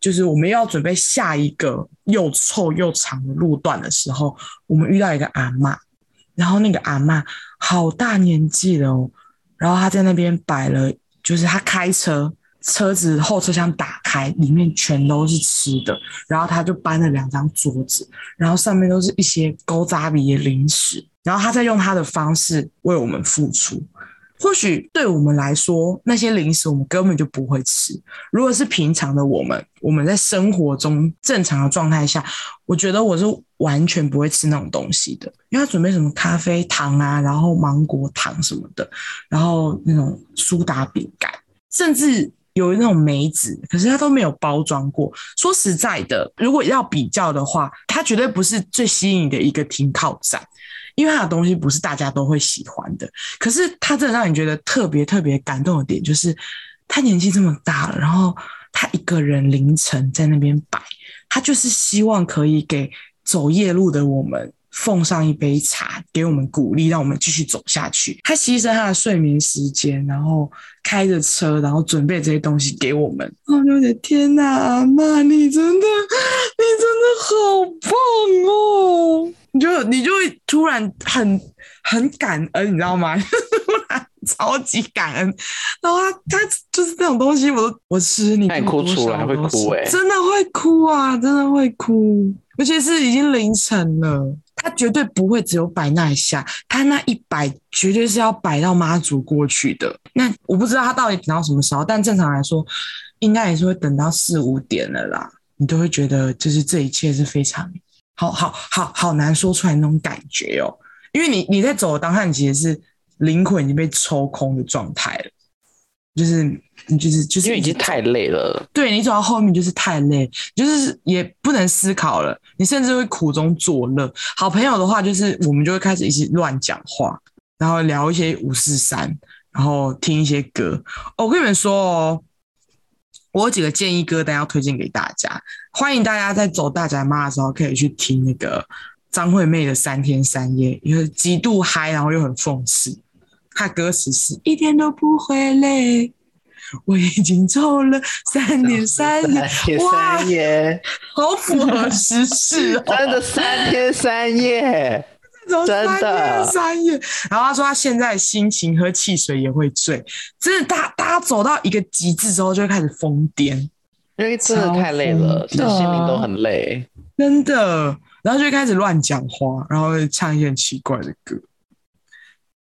就是我们要准备下一个又臭又长的路段的时候，我们遇到一个阿嬷，然后那个阿嬷好大年纪了哦，然后她在那边摆了，就是她开车，车子后车厢打开，里面全都是吃的，然后她就搬了两张桌子，然后上面都是一些勾扎鼻的零食，然后她在用她的方式为我们付出。或许对我们来说，那些零食我们根本就不会吃。如果是平常的我们，我们在生活中正常的状态下，我觉得我是完全不会吃那种东西的。因为他准备什么咖啡糖啊，然后芒果糖什么的，然后那种苏打饼干，甚至有那种梅子，可是他都没有包装过。说实在的，如果要比较的话，它绝对不是最吸引的一个停靠站。因为他的东西不是大家都会喜欢的，可是他真的让你觉得特别特别感动的点，就是他年纪这么大了，然后他一个人凌晨在那边摆，他就是希望可以给走夜路的我们奉上一杯茶，给我们鼓励，让我们继续走下去。他牺牲他的睡眠时间，然后开着车，然后准备这些东西给我们。哦，我的天哪，阿嬷，你真的，你真的好棒哦！你就你就会突然很很感恩，你知道吗？(laughs) 突然超级感恩，然后他他就是这种东西，我都我吃你，哭出来会哭哎，真的会哭啊，真的会哭，而且是已经凌晨了，他绝对不会只有摆那一下，他那一摆绝对是要摆到妈祖过去的。那我不知道他到底等到什么时候，但正常来说，应该也是会等到四五点了啦。你都会觉得就是这一切是非常。好好好好难说出来那种感觉哦，因为你你在走的当下，你其实是灵魂已经被抽空的状态了，就是你就是就是因为已经太累了，对，你走到后面就是太累，就是也不能思考了，你甚至会苦中作乐。好朋友的话，就是我们就会开始一起乱讲话，然后聊一些五四三，然后听一些歌。哦，我跟你们说哦。我有几个建议歌单要推荐给大家，欢迎大家在走大宅妈的时候可以去听那个张惠妹的《三天三夜》，因为极度嗨，然后又很讽刺。他歌词是一点都不会累，我已经走了三天三夜，哇，好符合时事哦，(laughs) 真的三天三夜。(laughs) 三天三夜，然后他说他现在心情喝汽水也会醉，真的，大大家走到一个极致之后就会开始疯癫，因为真的太累了，其实心灵都很累，真的。然后就开始乱讲话，然后唱一些很奇怪的歌，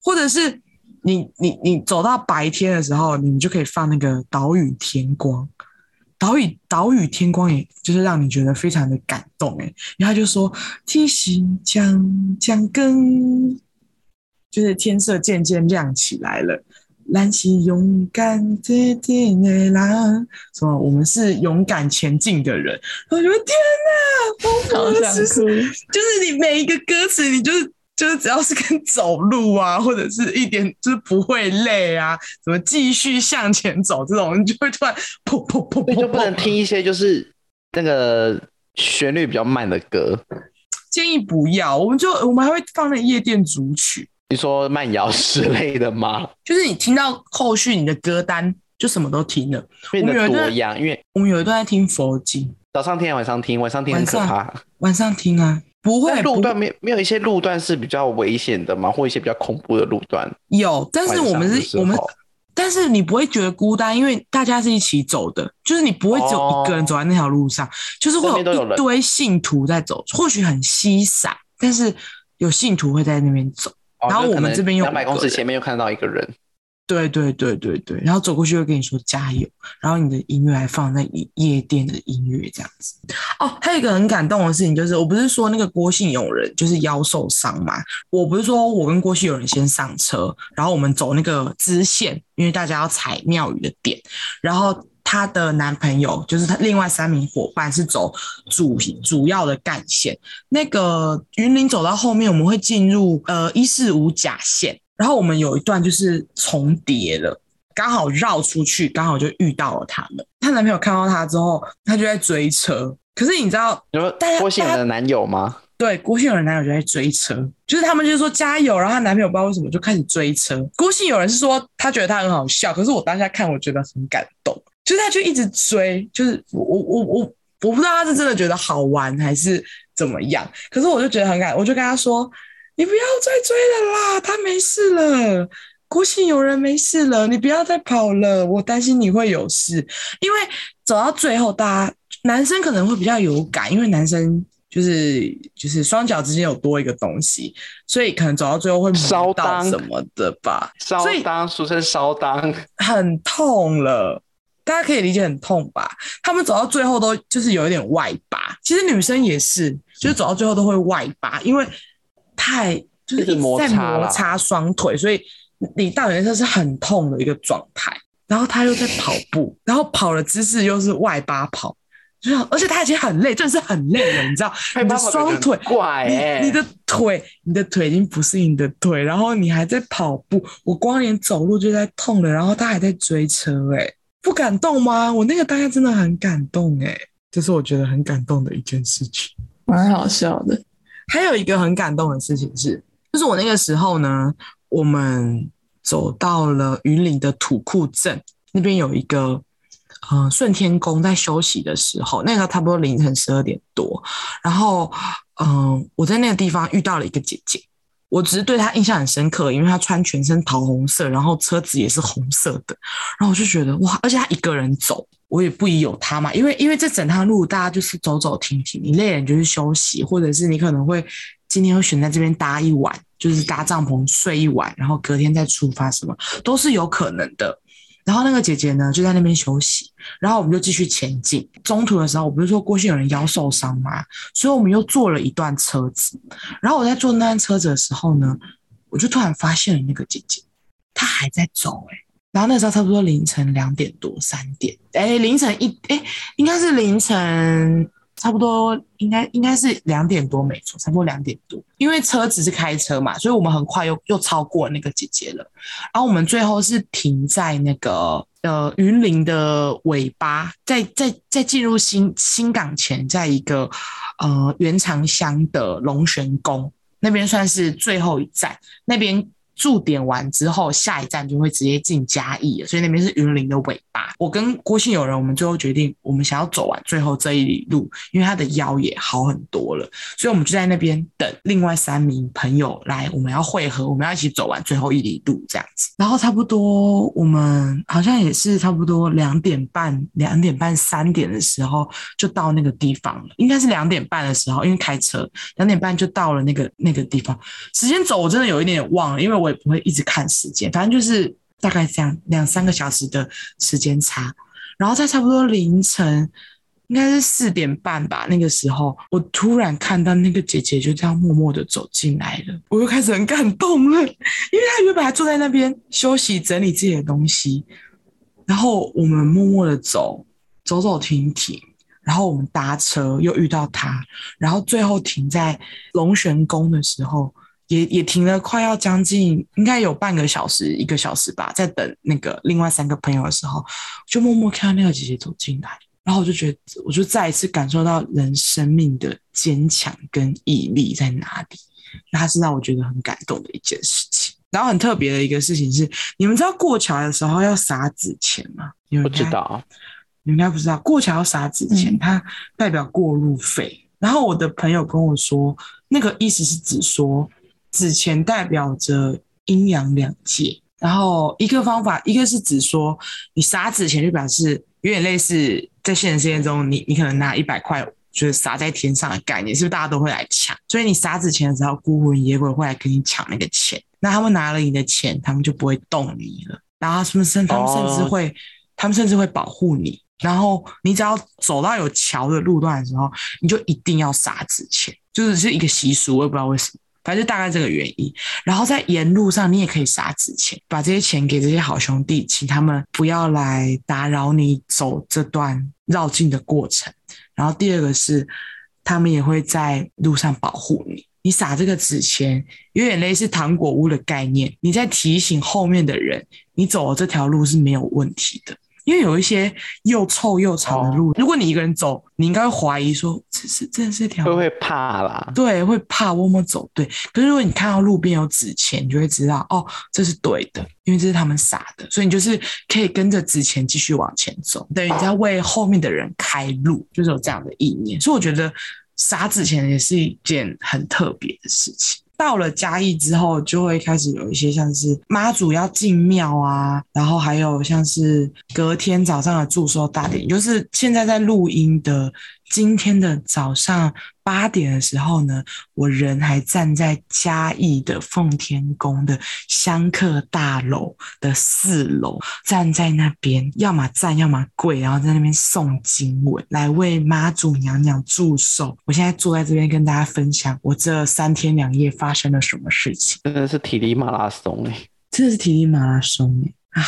或者是你你你走到白天的时候，你们就可以放那个岛屿天光。岛屿岛屿天光，也就是让你觉得非常的感动哎，然后他就说：“提醒将将更，就是天色渐渐亮起来了，燃起勇敢的天的啦，说我们是勇敢前进的人。”我觉得天哪，好想哭，就是你每一个歌词，你就是。就是只要是跟走路啊，或者是一点就是不会累啊，怎么继续向前走这种，你就会突然噗噗噗，就不能听一些就是那个旋律比较慢的歌。建议不要，我们就我们还会放那夜店组曲。你说慢摇之类的吗？(laughs) 就是你听到后续你的歌单就什么都听了，变得多样。因为我们有一段在听佛经，早上听晚上听，晚上听很可怕。晚上听啊。不会路段没没有一些路段是比较危险的吗？或一些比较恐怖的路段？有，但是我们是我们，但是你不会觉得孤单，因为大家是一起走的，就是你不会只有一个人走在那条路上，哦、就是会有一堆信徒在走，或许很稀散，但是有信徒会在那边走。哦、然后我们这边有两百公尺前面又看到一个人。对对对对对，然后走过去会跟你说加油，然后你的音乐还放在夜店的音乐这样子。哦，还有一个很感动的事情就是，我不是说那个郭姓友人就是腰受伤嘛，我不是说我跟郭姓友人先上车，然后我们走那个支线，因为大家要踩庙宇的点，然后她的男朋友就是他另外三名伙伴是走主主要的干线，那个云林走到后面我们会进入呃一四五甲线。然后我们有一段就是重叠了，刚好绕出去，刚好就遇到了他们。她男朋友看到她之后，他就在追车。可是你知道，你说郭姓人的男友吗？对，郭姓人的男友就在追车，就是他们就是说加油，然后她男朋友不知道为什么就开始追车。郭姓有人是说他觉得他很好笑，可是我当下看我觉得很感动，就是他就一直追，就是我我我我我不知道他是真的觉得好玩还是怎么样，可是我就觉得很感，我就跟他说。你不要再追了啦，他没事了，郭姓有人没事了，你不要再跑了，我担心你会有事。因为走到最后，大家男生可能会比较有感，因为男生就是就是双脚之间有多一个东西，所以可能走到最后会烧到什么的吧。烧裆，俗称烧裆，很痛了，大家可以理解很痛吧？他们走到最后都就是有一点外八，其实女生也是，就是走到最后都会外八，因为。太就是在摩擦双腿，所以你到底是很痛的一个状态。然后他又在跑步，然后跑的姿势又是外八跑，就而且他已经很累，真的是很累了，你知道？你的双腿怪、欸，你的腿，你的腿已经不是你的腿，然后你还在跑步，我光连走路就在痛了，然后他还在追车、欸，哎，不感动吗？我那个大家真的很感动、欸，哎，这是我觉得很感动的一件事情，蛮好笑的。还有一个很感动的事情是，就是我那个时候呢，我们走到了云岭的土库镇那边，有一个呃顺天宫在休息的时候，那个差不多凌晨十二点多，然后嗯、我在那个地方遇到了一个姐姐，我只是对他印象很深刻，因为他穿全身桃红色，然后车子也是红色的，然后我就觉得哇，而且他一个人走。我也不疑有他嘛，因为因为这整趟路大家就是走走停停，你累了你就去休息，或者是你可能会今天会选在这边搭一晚，就是搭帐篷睡一晚，然后隔天再出发，什么都是有可能的。然后那个姐姐呢就在那边休息，然后我们就继续前进。中途的时候，我不是说郭姓有人腰受伤吗？所以我们又坐了一段车子。然后我在坐那段车子的时候呢，我就突然发现了那个姐姐，她还在走欸。然后那时候差不多凌晨两点多三点，哎，凌晨一哎，应该是凌晨差不多应该应该是两点多没错，差不多两点多，因为车子是开车嘛，所以我们很快又又超过那个姐姐了。然后我们最后是停在那个呃云林的尾巴，在在在进入新新港前，在一个呃原长乡的龙玄宫那边算是最后一站，那边。驻点完之后，下一站就会直接进嘉义，所以那边是云林的尾巴。我跟郭姓友人，我们最后决定，我们想要走完最后这一里路，因为他的腰也好很多了，所以我们就在那边等另外三名朋友来，我们要会合，我们要一起走完最后一里路这样子。然后差不多我们好像也是差不多两点半、两点半、三点的时候就到那个地方了，应该是两点半的时候，因为开车两点半就到了那个那个地方。时间走我真的有一点忘了，因为我。也不会一直看时间，反正就是大概这样两三个小时的时间差，然后在差不多凌晨，应该是四点半吧，那个时候我突然看到那个姐姐就这样默默的走进来了，我又开始很感动了，因为她原本还坐在那边休息整理自己的东西，然后我们默默的走，走走停停，然后我们搭车又遇到她，然后最后停在龙玄宫的时候。也也停了，快要将近应该有半个小时、一个小时吧，在等那个另外三个朋友的时候，就默默看到那个姐姐走进来，然后我就觉得，我就再一次感受到人生命的坚强跟毅力在哪里，那是让我觉得很感动的一件事情。然后很特别的一个事情是，你们知道过桥的时候要撒纸钱吗？你们不知道，你们应该不知道，过桥要撒纸钱，它代表过路费。然后我的朋友跟我说，那个意思是指说纸钱代表着阴阳两界。然后一个方法，一个是指说你撒纸钱就表示有点类似在现实世界中，你你可能拿一百块就是撒在天上的概念，是不是大家都会来抢？所以你撒纸钱的时候，孤魂野鬼会来跟你抢那个钱。那他们拿了你的钱，他们就不会动你了。然后他们甚他们甚至会，他们甚至会保护你。然后你只要走到有桥的路段的时候，你就一定要撒纸钱，就是是一个习俗，我也不知道为什么。反正就大概这个原因，然后在沿路上你也可以撒纸钱，把这些钱给这些好兄弟，请他们不要来打扰你走这段绕境的过程。然后第二个是，他们也会在路上保护你。你撒这个纸钱，有点类似糖果屋的概念，你在提醒后面的人，你走的这条路是没有问题的。因为有一些又臭又长的路，哦、如果你一个人走，你应该会怀疑说，这是这是条路，会会怕啦，对，会怕摸摸走，对。可是如果你看到路边有纸钱，你就会知道哦，这是对的，因为这是他们撒的，所以你就是可以跟着纸钱继续往前走，等于你在为后面的人开路，就是有这样的意念。所以我觉得撒纸钱也是一件很特别的事情。到了嘉义之后，就会开始有一些像是妈祖要进庙啊，然后还有像是隔天早上的祝寿大典，就是现在在录音的今天的早上八点的时候呢，我人还站在嘉义的奉天宫的香客大楼的四楼，站在那边，要么站，要么跪，然后在那边诵经文，来为妈祖娘娘祝寿。我现在坐在这边跟大家分享我这三天两夜发生了什么事情，真的是体力马拉松哎、欸，真的是体力马拉松哎、欸、啊！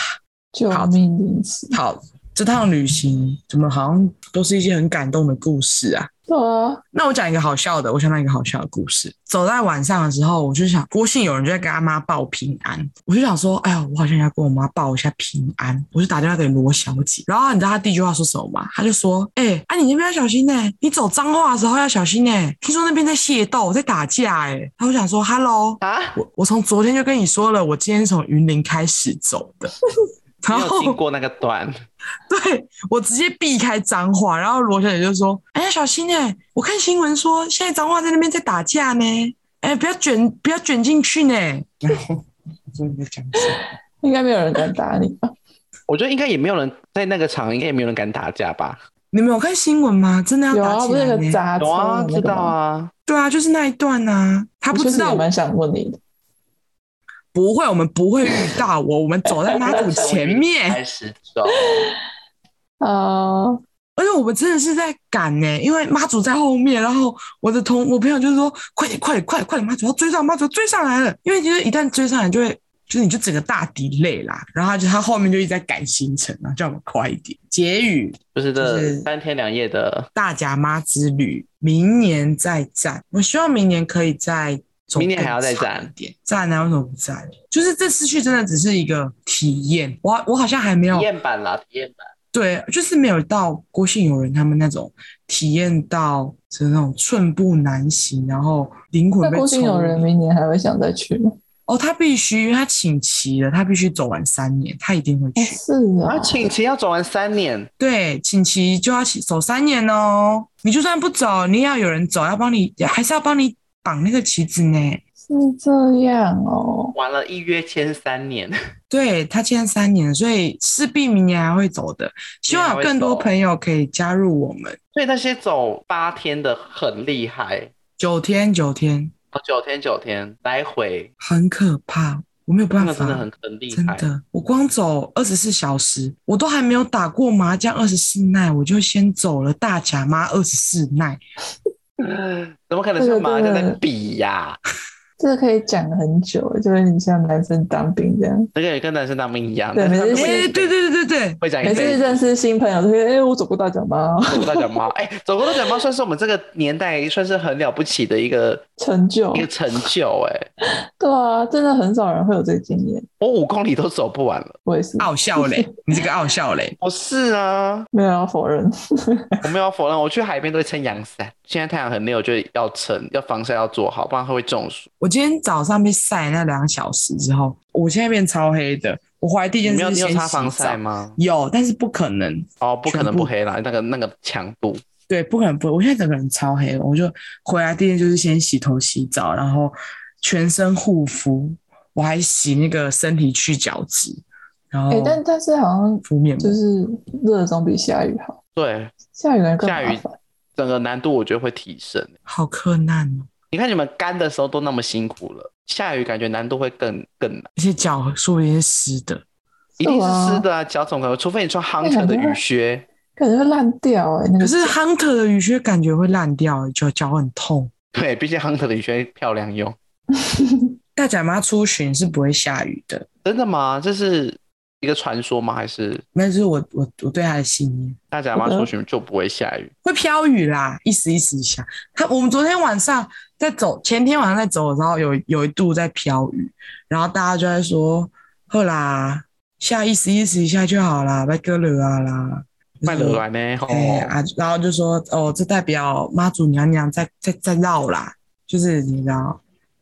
救命，好，这趟旅行怎么好像都是一些很感动的故事啊？啊，那我讲一个好笑的，我想到一个好笑的故事。走在晚上的时候，我就想，郭姓有人就在跟他妈报平安，我就想说，哎呀，我好像要跟我妈报一下平安，我就打电话给罗小姐。然后你知道她第一句话说什么吗？她就说，哎、欸，啊，你那边要小心呢、欸，你走彰化的时候要小心呢、欸。听说那边在械斗，在打架、欸，哎，然后我想说，Hello 啊，我我从昨天就跟你说了，我今天从云林开始走的。然后经过那个段，(laughs) 对，我直接避开脏话，然后罗小姐就说：“哎呀，小心哎、欸！我看新闻说现在脏话在那边在打架呢，哎，不要卷，不要卷进去呢。”然后我说：“你在讲什么？应该没有人敢打你吧？我觉得应该也没有人在那个场，应该也没有人敢打架吧？你们有看新闻吗？真的要打起来呢？有啊，有啊，知道啊，对啊，就是那一段啊，他不知道。我蛮想问你的。不会，我们不会遇到我。我们走在妈祖前面开始走。呃，(laughs) 而且我们真的是在赶呢，因为妈祖在后面。然后我的同我朋友就是说：“快点，快点，快点，快点！妈祖要追上，妈祖追上来了。”因为其实一旦追上来，就会就是你就整个大 delay 啦。然后他就他后面就一直在赶行程啊，叫我们快一点。结语就是这三天两夜的大甲妈之旅，明年再战。我希望明年可以再。明年还要再战点站啊？为什么不战？就是这次去真的只是一个体验，我我好像还没有体验版啦，体验版。对，就是没有到郭姓友人他们那种体验到，就是那种寸步难行，然后灵魂被。郭姓友人明年还会想再去吗？哦，他必须，因为他请期了，他必须走完三年，他一定会去。是啊，他请期要走完三年。对，请期就要走三年哦。你就算不走，你也要有人走，要帮你，还是要帮你。绑那个旗子呢？是这样哦。完了，一约签三年。(laughs) 对，他签三年，所以势必明年还会走的。希望有更多朋友可以加入我们。所以那些走八天的很厉害，九天九天哦，九天九天来回很可怕，我没有办法，真的很很厉害。真的，我光走二十四小时，我都还没有打过麻将二十四耐，我就先走了大甲妈二十四耐。(laughs) 怎么可能是麻将在比呀？这个可以讲很久，就是你像男生当兵这样，这个也跟男生当兵一样。对，每次对对对对对，会讲。每次认识新朋友都会，哎，我走过大脚猫，走过大脚猫，哎，走过大脚猫 (laughs) 算是我们这个年代算是很了不起的一个成就，一个成就，哎。对啊，真的很少人会有这个经验。我五公里都走不完了，我也是。傲笑嘞，(laughs) 你这个傲笑嘞，我是啊，没有要否认，我没有否认，我去海边都会撑阳伞。现在太阳很烈，我就要撑，要防晒要做好，不然会会中暑。我今天早上被晒那两小时之后，我现在变超黑的。我怀第一件事是先洗澡。你有擦防晒吗？有，但是不可能哦，不可能不黑啦，那个那个强度。对，不可能不会。我现在整个人超黑了，我就回来第一件就是先洗头洗澡，然后全身护肤，我还洗那个身体去角质，然后、欸、但但是好像敷面膜就是热总比下雨好。对，下雨更下雨整个难度我觉得会提升，好困难哦。你看你们干的时候都那么辛苦了，下雨感觉难度会更更难，而且脚说不定是湿的，一定是湿的啊，脚怎么可能？除非你穿 Hunter 的雨靴。感觉会烂掉哎、欸，可是 Hunter 的雨靴感觉会烂掉、欸，脚脚很痛。对，毕竟 Hunter 的雨靴漂亮用。(laughs) 大甲妈出巡是不会下雨的，真的吗？这是一个传说吗？还是？那是我我我对他的信念。大甲妈出巡就不会下雨，会飘雨啦，一时一时一下。他我们昨天晚上在走，前天晚上在走的时候有有一度在飘雨，然后大家就在说：“好啦，下一时一时一下就好啦，拜哥了啊啦。”卖得来呢，哎啊，然后就说哦，这代表妈祖娘娘在在在绕啦，就是你知道，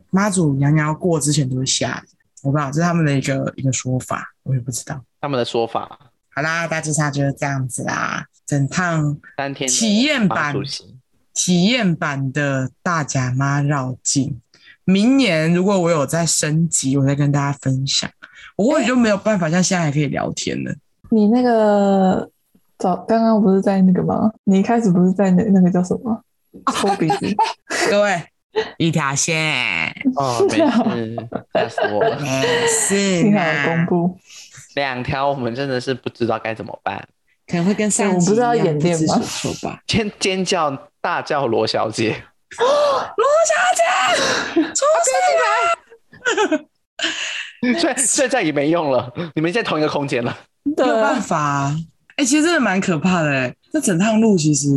妈祖娘娘要过之前都会下，我不知道，这是他们的一个一个说法，我也不知道他们的说法。好啦，大致上就是这样子啦，整趟三天体验版体验版的大甲妈绕境，明年如果我有在升级，我再跟大家分享，我或许就没有办法像现在还可以聊天了。你那个。早刚刚不是在那个吗？你一开始不是在那那个叫什么？抽鼻子。(laughs) 各位，一条线。哦，没事，吓死我了。没事。(laughs) 幸好公布。两条，我们真的是不知道该怎么办。可能会跟上我不知道演练吗？吧。尖尖叫，大叫罗小姐。罗小姐，出来！现现在也没用了，你们在同一个空间了。没有办法。哎、欸，其实真的蛮可怕的哎，这整趟路其实，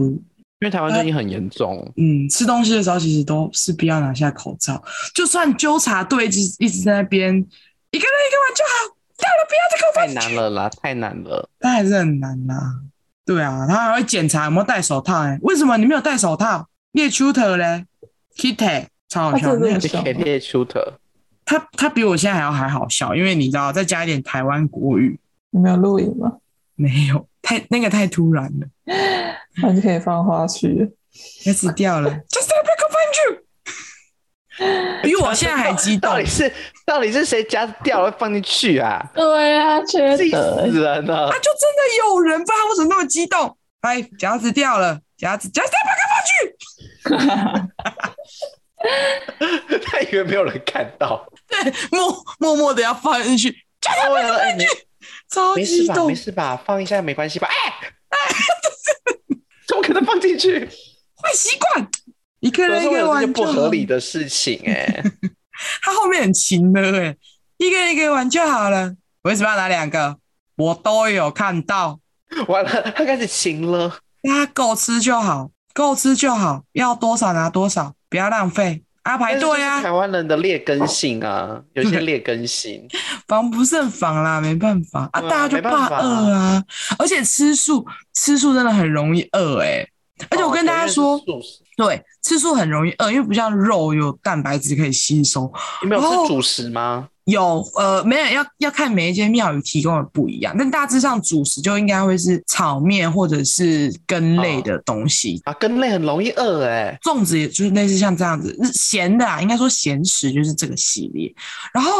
因为台湾最近很严重，嗯，吃东西的时候其实都是必要拿下口罩，就算纠察队一直一直在那边，一个人一个碗就好，到了不要再给我。太难了啦，太难了，但还是很难啦。对啊，他还会检查有没有戴手套哎，为什么你没有戴手套？猎 shooter 嘞，Kitty 超好笑，那个 Kitty shooter，他他比我现在还要还好笑，因为你知道再加一点台湾国语，你没有录影吗？没有。太那个太突然了，(laughs) 那就可以放花絮，要死掉了，(laughs) Just a break of you，比我现在还激动。到底是到底是谁夹子掉了会放进去啊？对啊，缺德，死人了！啊，就真的有人，不知道为什么那么激动。哎，夹子掉了，夹子，Just a break of you，(laughs) 他以为没有人看到，对，默默默的要放进去，Just a break of you。没事吧？没事吧？放一下没关系吧？哎哎，可能放进去？坏习惯，一个人一个玩就不合理的事情哎、欸。(laughs) 他后面很勤的哎，一个人一个玩就好了。为什么要拿两个？我都有看到。完了，他开始勤了。他够吃就好，够吃就好，要多少拿多少，不要浪费。啊，排队啊！台湾人的劣根性啊，(laughs) 有些劣根性，防不胜防啦，没办法啊，大家就怕饿啊，而且吃素吃素真的很容易饿哎、欸，而且我跟大家说，对，吃素很容易饿，因为不像肉有蛋白质可以吸收。你没有吃主食吗？有，呃，没有，要要看每一间庙宇提供的不一样，但大致上主食就应该会是炒面或者是羹类的东西、哦、啊，羹类很容易饿哎，粽子也就是类似像这样子咸的啊，应该说咸食就是这个系列，然后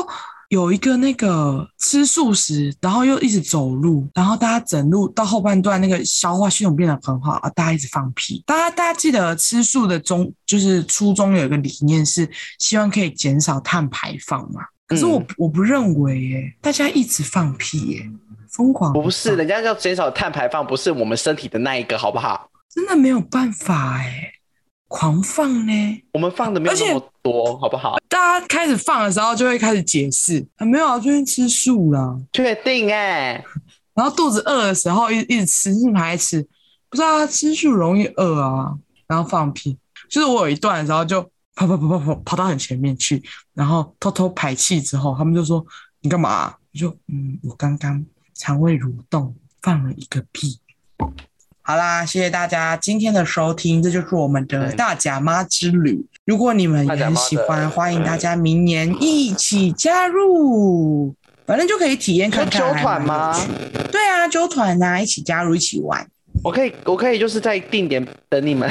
有一个那个吃素食，然后又一直走路，然后大家整路到后半段那个消化系统变得很好啊，大家一直放屁，大家大家记得吃素的中就是初衷有一个理念是希望可以减少碳排放嘛。可是我、嗯、我不认为耶，大家一直放屁耶，疯狂不是，人家要减少碳排放，不是我们身体的那一个，好不好？真的没有办法哎，狂放呢，我们放的没有那么多，好不好？大家开始放的时候就会开始解释啊，没有啊，最近吃素了，确定哎，然后肚子饿的时候一一直吃，一直还吃，不知道他吃素容易饿啊，然后放屁，就是我有一段的时候就。跑跑跑跑跑跑到很前面去，然后偷偷排气之后，他们就说：“你干嘛啊？”我就嗯，我刚刚肠胃蠕动放了一个屁。好啦，谢谢大家今天的收听，这就是我们的大甲妈之旅。如果你们也很喜欢，欢迎大家明年一起加入，反正就可以体验看看。揪团吗？对啊，揪团啊，一起加入，一起玩。我可以，我可以就是在定点等你们。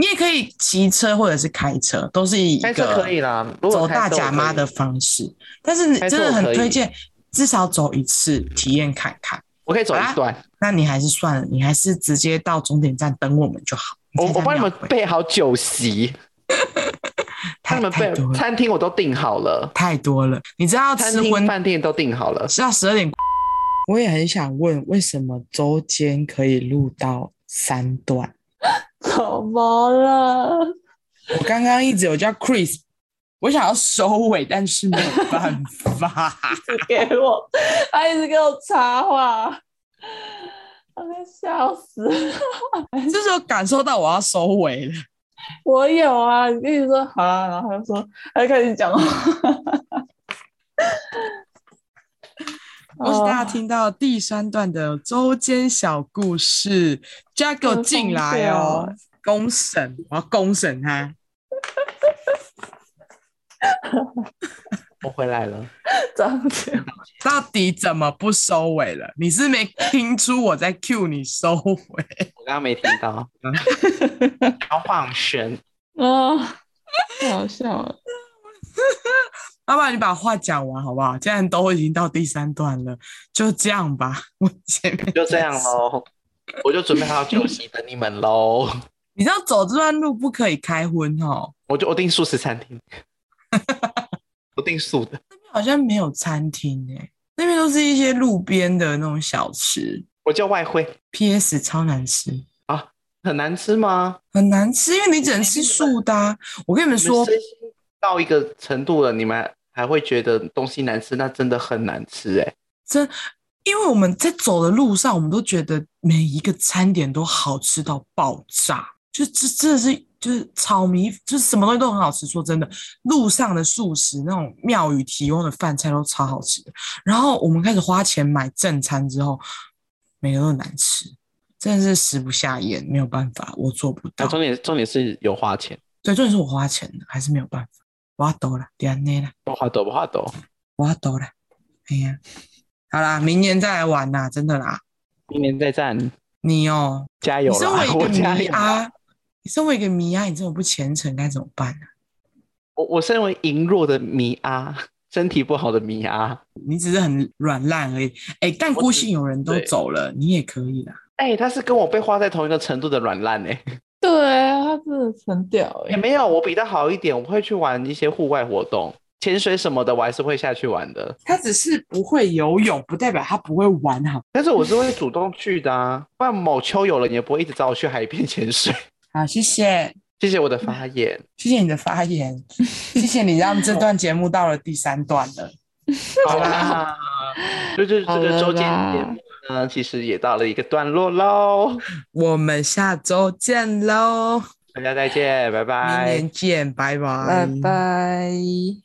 你也可以骑车或者是开车，都是一个可以啦，走大甲妈的方式。但是你真的很推荐，至少走一次体验看看。我可以走一段，啊，那你还是算了，你还是直接到终点站等我们就好。我我帮你们备好酒席，(laughs) 他们备餐厅我都订好了，太多了。你知道吃荤饭店都订好了，是要十二点。我也很想问，为什么周间可以录到三段？(laughs) 怎么了？我刚刚一直有叫 Chris，我想要收尾，但是没有办法。给我，他一直给我插话，我快笑死了。就是有感受到我要收尾了。我有啊，你跟你说好了，然后他就说，他就开始讲话。我是大家听到第三段的周间小故事，加给我进来哦！公审，我要公审他。(laughs) 我回来了，张姐，到底怎么不收尾了？你是没听出我在 cue 你收尾？(laughs) 我刚刚没听到，要晃神哦，太好笑了。(laughs) 要不然你把话讲完好不好？既然都已经到第三段了，就这样吧。(laughs) 我前面就这样喽，我就准备好酒席等你们喽。你知道走这段路不可以开荤哦。我就我订素食餐厅，(laughs) 我订素的。那边好像没有餐厅诶，那边都是一些路边的那种小吃。我叫外汇，PS 超难吃啊，很难吃吗？很难吃，因为你只能吃素的啊。我跟你们说，到一个程度了，你们。还会觉得东西难吃，那真的很难吃哎！真，因为我们在走的路上，我们都觉得每一个餐点都好吃到爆炸，就这真的是就是炒米，就是什么东西都很好吃。说真的，路上的素食那种庙宇提供的饭菜都超好吃的。然后我们开始花钱买正餐之后，每个都很难吃，真的是食不下咽，没有办法，我做不到。重点重点是有花钱，对，重点是我花钱的，还是没有办法。我多了，点你了。我花多，我花多，我多了。哎呀，好啦，明年再来玩啦，真的啦。明年再战。你哦，加油啦！你身为一个迷啊，你身为一个迷啊，你这么不虔诚该怎么办呢？我我身为羸弱的迷啊，身体不好的迷啊，你只是很软烂而已。哎，但孤星有人都走了，你也可以啦。哎，他是跟我被画在同一个程度的软烂哎。对啊，他真的很屌哎！也没有，我比他好一点，我会去玩一些户外活动，潜水什么的，我还是会下去玩的。他只是不会游泳，不代表他不会玩哈。但是我是会主动去的啊，不然某秋有了，你也不会一直找我去海边潜水。好，谢谢，谢谢我的发言，谢谢你的发言，谢谢你让这段节目到了第三段了。好啦，就是这个周间节目。嗯，其实也到了一个段落喽，我们下周见喽，大家再见，拜拜，明年见，拜拜，拜拜。